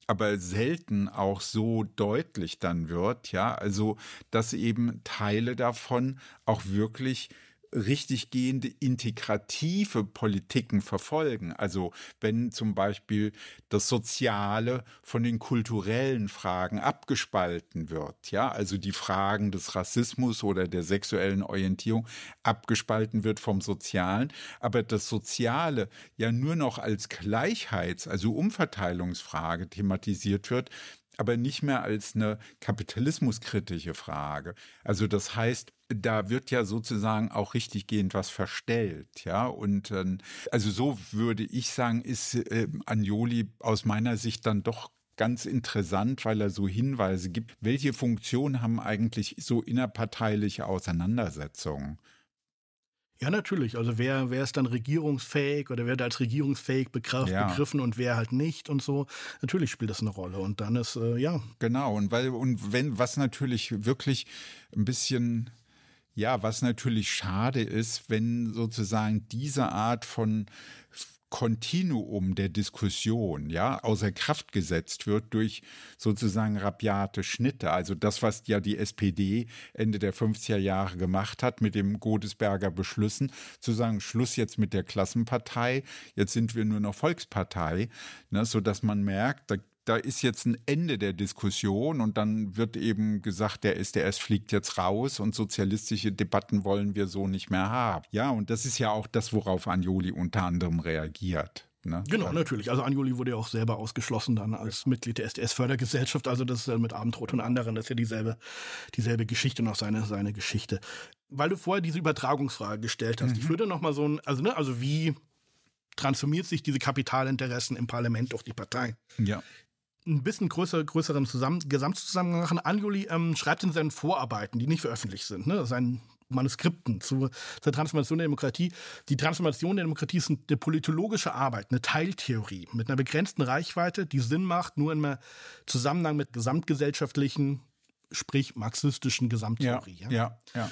aber selten auch so deutlich dann wird, ja, also dass eben Teile davon auch wirklich richtiggehende integrative Politiken verfolgen. Also wenn zum Beispiel das Soziale von den kulturellen Fragen abgespalten wird, ja, also die Fragen des Rassismus oder der sexuellen Orientierung abgespalten wird vom Sozialen, aber das Soziale ja nur noch als Gleichheits-, also Umverteilungsfrage thematisiert wird, aber nicht mehr als eine kapitalismuskritische Frage. Also das heißt, da wird ja sozusagen auch richtiggehend was verstellt, ja. Und äh, also so würde ich sagen, ist äh, Anjoli aus meiner Sicht dann doch ganz interessant, weil er so Hinweise gibt. Welche Funktion haben eigentlich so innerparteiliche Auseinandersetzungen? Ja, natürlich. Also wer, wer ist dann regierungsfähig oder wer wird als regierungsfähig begriff, ja. begriffen und wer halt nicht und so. Natürlich spielt das eine Rolle. Und dann ist, äh, ja. Genau. Und weil, und wenn, was natürlich wirklich ein bisschen ja, was natürlich schade ist, wenn sozusagen diese Art von Kontinuum der Diskussion ja außer Kraft gesetzt wird durch sozusagen rabiate Schnitte. Also das, was ja die SPD Ende der 50er Jahre gemacht hat mit dem Godesberger Beschlüssen, zu sagen, Schluss jetzt mit der Klassenpartei, jetzt sind wir nur noch Volkspartei, ne, sodass man merkt, da da ist jetzt ein Ende der Diskussion und dann wird eben gesagt, der SDS fliegt jetzt raus und sozialistische Debatten wollen wir so nicht mehr haben. Ja, und das ist ja auch das, worauf Anjoli unter anderem reagiert. Ne? Genau, natürlich. Also Anjoli wurde ja auch selber ausgeschlossen dann als Mitglied der SDS-Fördergesellschaft. Also das ist mit Abendrot und anderen, das ist ja dieselbe, dieselbe Geschichte noch seine, seine Geschichte. Weil du vorher diese Übertragungsfrage gestellt hast, mhm. ich würde noch mal so ein, also ne, also wie transformiert sich diese Kapitalinteressen im Parlament durch die Partei? Ja ein bisschen größer, größeren Zusammen Gesamtzusammenhang machen. Anjuli ähm, schreibt in seinen Vorarbeiten, die nicht veröffentlicht sind, ne, seinen Manuskripten zu, zur Transformation der Demokratie. Die Transformation der Demokratie ist eine politologische Arbeit, eine Teiltheorie mit einer begrenzten Reichweite, die Sinn macht, nur im Zusammenhang mit gesamtgesellschaftlichen, sprich marxistischen Gesamttheorie. Ja, ja, ja.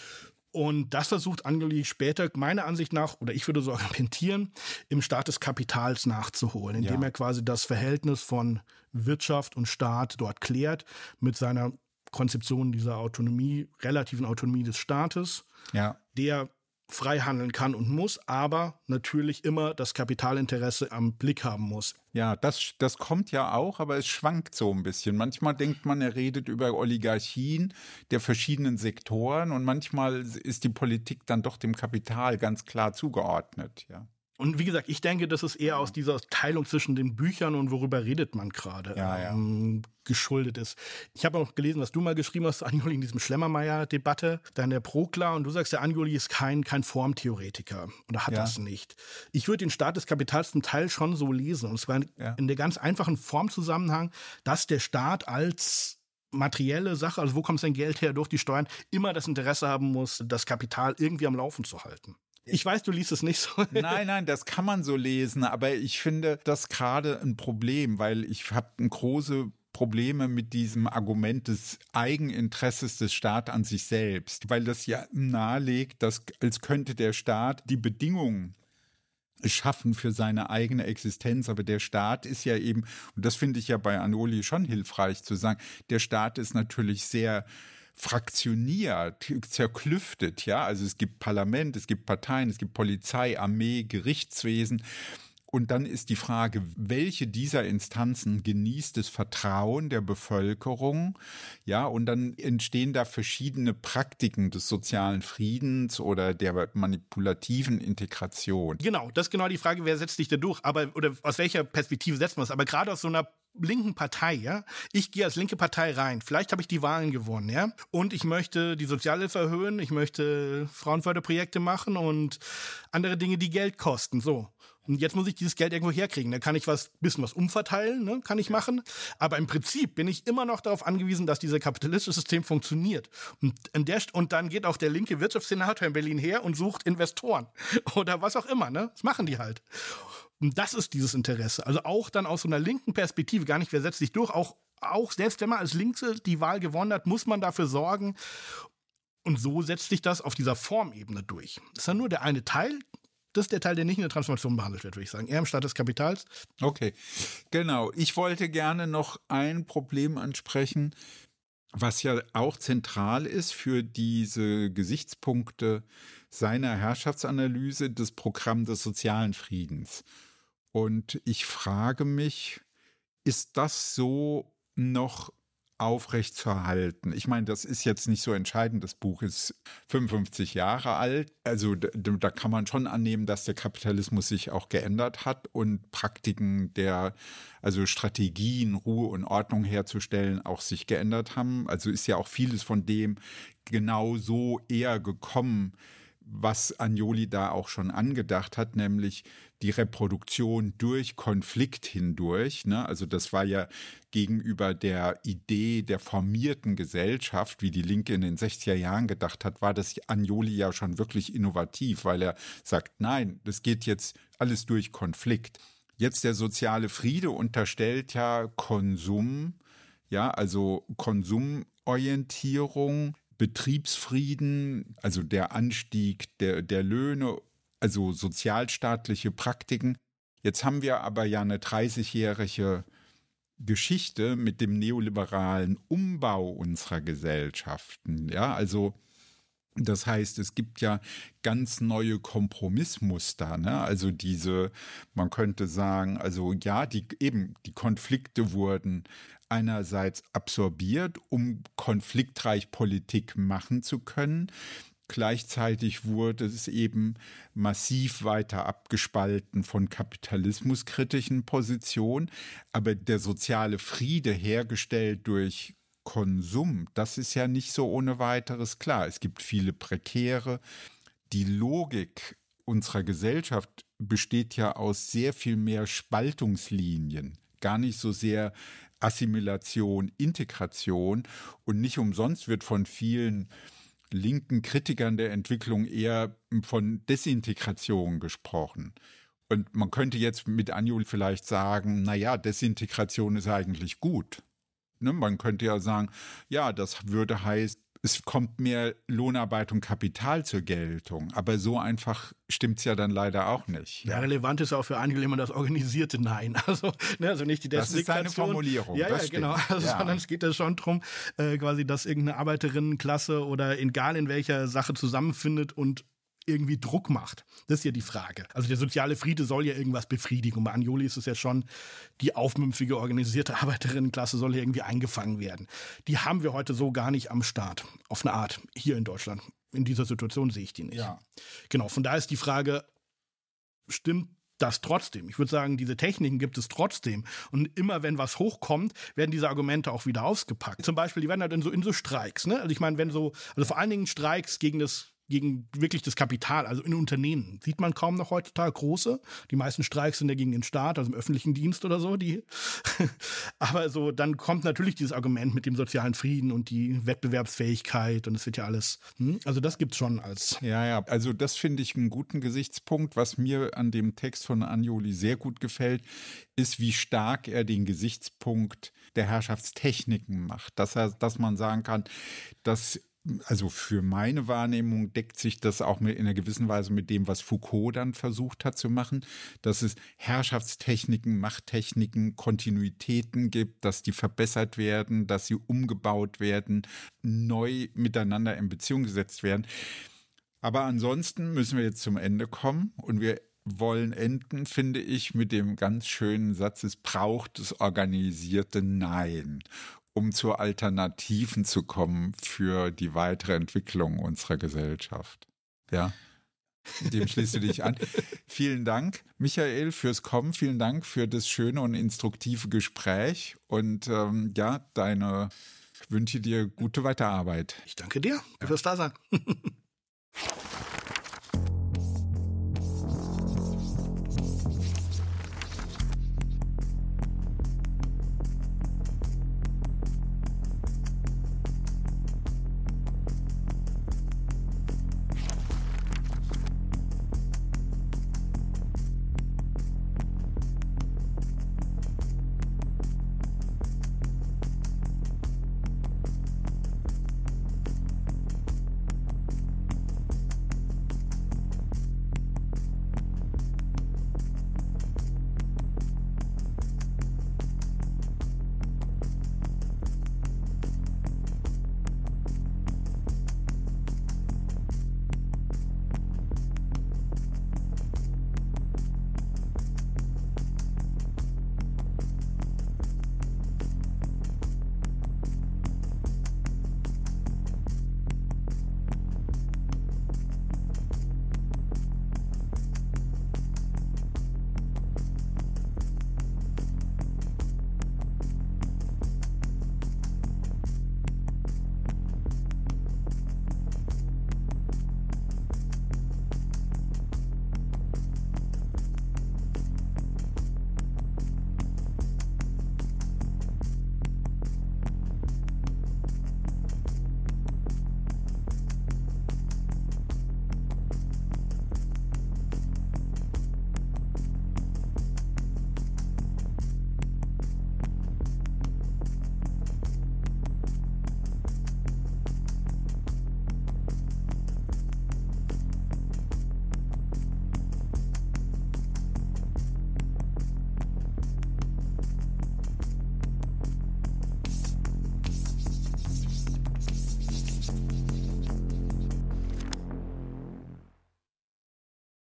Und das versucht Angeli später, meiner Ansicht nach, oder ich würde so (laughs) argumentieren, im Staat des Kapitals nachzuholen, indem ja. er quasi das Verhältnis von Wirtschaft und Staat dort klärt mit seiner Konzeption dieser Autonomie, relativen Autonomie des Staates, ja. der frei handeln kann und muss, aber natürlich immer das Kapitalinteresse am Blick haben muss. Ja, das, das kommt ja auch, aber es schwankt so ein bisschen. Manchmal denkt man, er redet über Oligarchien der verschiedenen Sektoren und manchmal ist die Politik dann doch dem Kapital ganz klar zugeordnet, ja. Und wie gesagt, ich denke, das ist eher aus dieser Teilung zwischen den Büchern und worüber redet man gerade ja, ja. ähm, geschuldet ist. Ich habe auch gelesen, was du mal geschrieben hast, Anjoli, in diesem Schlemmermeier-Debatte, dann der Proklar, und du sagst, der Anjoli ist kein, kein Formtheoretiker oder hat ja. das nicht. Ich würde den Staat des Kapitals zum Teil schon so lesen, und zwar in der ganz einfachen Formzusammenhang, dass der Staat als materielle Sache, also wo kommt sein Geld her durch die Steuern, immer das Interesse haben muss, das Kapital irgendwie am Laufen zu halten. Ich weiß, du liest es nicht so. (laughs) nein, nein, das kann man so lesen, aber ich finde das gerade ein Problem, weil ich habe große Probleme mit diesem Argument des Eigeninteresses des Staates an sich selbst, weil das ja nahelegt, dass als könnte der Staat die Bedingungen schaffen für seine eigene Existenz. Aber der Staat ist ja eben, und das finde ich ja bei Anoli schon hilfreich zu sagen, der Staat ist natürlich sehr fraktioniert, zerklüftet, ja. Also es gibt Parlament, es gibt Parteien, es gibt Polizei, Armee, Gerichtswesen. Und dann ist die Frage, welche dieser Instanzen genießt das Vertrauen der Bevölkerung? Ja, und dann entstehen da verschiedene Praktiken des sozialen Friedens oder der manipulativen Integration. Genau, das ist genau die Frage, wer setzt sich da durch? Aber, oder aus welcher Perspektive setzt man es? Aber gerade aus so einer linken Partei, ja. Ich gehe als linke Partei rein. Vielleicht habe ich die Wahlen gewonnen, ja. Und ich möchte die Sozialhilfe erhöhen, ich möchte Frauenförderprojekte machen und andere Dinge, die Geld kosten. So. Und jetzt muss ich dieses Geld irgendwo herkriegen. Da kann ich was, bisschen was umverteilen, ne? kann ich machen. Aber im Prinzip bin ich immer noch darauf angewiesen, dass dieses kapitalistische System funktioniert. Und, in der, und dann geht auch der linke Wirtschaftssenator in Berlin her und sucht Investoren (laughs) oder was auch immer. Ne? Das machen die halt. Und das ist dieses Interesse. Also auch dann aus so einer linken Perspektive, gar nicht, wer setzt sich durch, auch, auch selbst wenn man als Linke die Wahl gewonnen hat, muss man dafür sorgen. Und so setzt sich das auf dieser Formebene durch. Das ist ja nur der eine Teil. Das ist der Teil, der nicht in der Transformation behandelt wird, würde ich sagen. Eher im Staat des Kapitals. Okay, genau. Ich wollte gerne noch ein Problem ansprechen, was ja auch zentral ist für diese Gesichtspunkte seiner Herrschaftsanalyse, das Programm des sozialen Friedens. Und ich frage mich, ist das so noch aufrechtzuerhalten. Ich meine, das ist jetzt nicht so entscheidend. Das Buch ist 55 Jahre alt. Also da, da, kann man schon annehmen, dass der Kapitalismus sich auch geändert hat und Praktiken der, also Strategien, Ruhe und Ordnung herzustellen, auch sich geändert haben. Also ist ja auch vieles von dem genau so eher gekommen, was Agnoli da auch schon angedacht hat, nämlich die Reproduktion durch Konflikt hindurch. Ne? Also das war ja gegenüber der Idee der formierten Gesellschaft, wie die Linke in den 60er Jahren gedacht hat, war das Agnoli ja schon wirklich innovativ, weil er sagt, nein, das geht jetzt alles durch Konflikt. Jetzt der soziale Friede unterstellt ja Konsum, ja, also Konsumorientierung, Betriebsfrieden, also der Anstieg der, der Löhne also sozialstaatliche Praktiken. Jetzt haben wir aber ja eine 30-jährige Geschichte mit dem neoliberalen Umbau unserer Gesellschaften. Ja, also das heißt, es gibt ja ganz neue Kompromissmuster. Ne? Also diese, man könnte sagen, also ja, die eben die Konflikte wurden einerseits absorbiert, um konfliktreich Politik machen zu können. Gleichzeitig wurde es eben massiv weiter abgespalten von kapitalismuskritischen Positionen. Aber der soziale Friede hergestellt durch Konsum, das ist ja nicht so ohne weiteres klar. Es gibt viele Prekäre. Die Logik unserer Gesellschaft besteht ja aus sehr viel mehr Spaltungslinien, gar nicht so sehr Assimilation, Integration. Und nicht umsonst wird von vielen linken Kritikern der Entwicklung eher von Desintegration gesprochen. Und man könnte jetzt mit Anjul vielleicht sagen, naja, Desintegration ist eigentlich gut. Ne? Man könnte ja sagen, ja, das würde heißen, es kommt mehr Lohnarbeit und Kapital zur Geltung. Aber so einfach stimmt es ja dann leider auch nicht. Ja, relevant ist auch für einige immer das organisierte Nein. (laughs) Also, ne, also nicht die Das ist eine Formulierung. Ja, ja, genau. Also, ja. Sondern es geht ja schon darum, äh, quasi, dass irgendeine Arbeiterinnenklasse oder egal in welcher Sache zusammenfindet und irgendwie Druck macht. Das ist ja die Frage. Also der soziale Friede soll ja irgendwas befriedigen. Und bei Anjoli ist es ja schon, die aufmümpfige, organisierte (laughs) Arbeiterinnenklasse soll ja irgendwie eingefangen werden. Die haben wir heute so gar nicht am Start. Auf eine Art. Hier in Deutschland. In dieser Situation sehe ich die nicht. Ja. Genau. Von daher ist die Frage, stimmt das trotzdem. Ich würde sagen, diese Techniken gibt es trotzdem. Und immer wenn was hochkommt, werden diese Argumente auch wieder ausgepackt. Zum Beispiel, die werden halt in so, in so Streiks. Ne? Also ich meine, wenn so, also vor allen Dingen Streiks gegen das gegen wirklich das Kapital, also in Unternehmen. Sieht man kaum noch heutzutage große. Die meisten Streiks sind ja gegen den Staat, also im öffentlichen Dienst oder so. Die. (laughs) Aber so, dann kommt natürlich dieses Argument mit dem sozialen Frieden und die Wettbewerbsfähigkeit und es wird ja alles. Hm? Also das gibt es schon als. Ja, ja, also das finde ich einen guten Gesichtspunkt. Was mir an dem Text von Anjoli sehr gut gefällt, ist, wie stark er den Gesichtspunkt der Herrschaftstechniken macht. Dass er, dass man sagen kann, dass also für meine Wahrnehmung deckt sich das auch mit, in einer gewissen Weise mit dem, was Foucault dann versucht hat zu machen, dass es Herrschaftstechniken, Machttechniken, Kontinuitäten gibt, dass die verbessert werden, dass sie umgebaut werden, neu miteinander in Beziehung gesetzt werden. Aber ansonsten müssen wir jetzt zum Ende kommen und wir wollen enden, finde ich, mit dem ganz schönen Satz, es braucht das organisierte Nein um zu Alternativen zu kommen für die weitere Entwicklung unserer Gesellschaft. Ja. Dem schließt du dich an. (laughs) Vielen Dank, Michael, fürs Kommen. Vielen Dank für das schöne und instruktive Gespräch. Und ähm, ja, deine wünsche dir gute Weiterarbeit. Ich danke dir fürs Dasein. (laughs)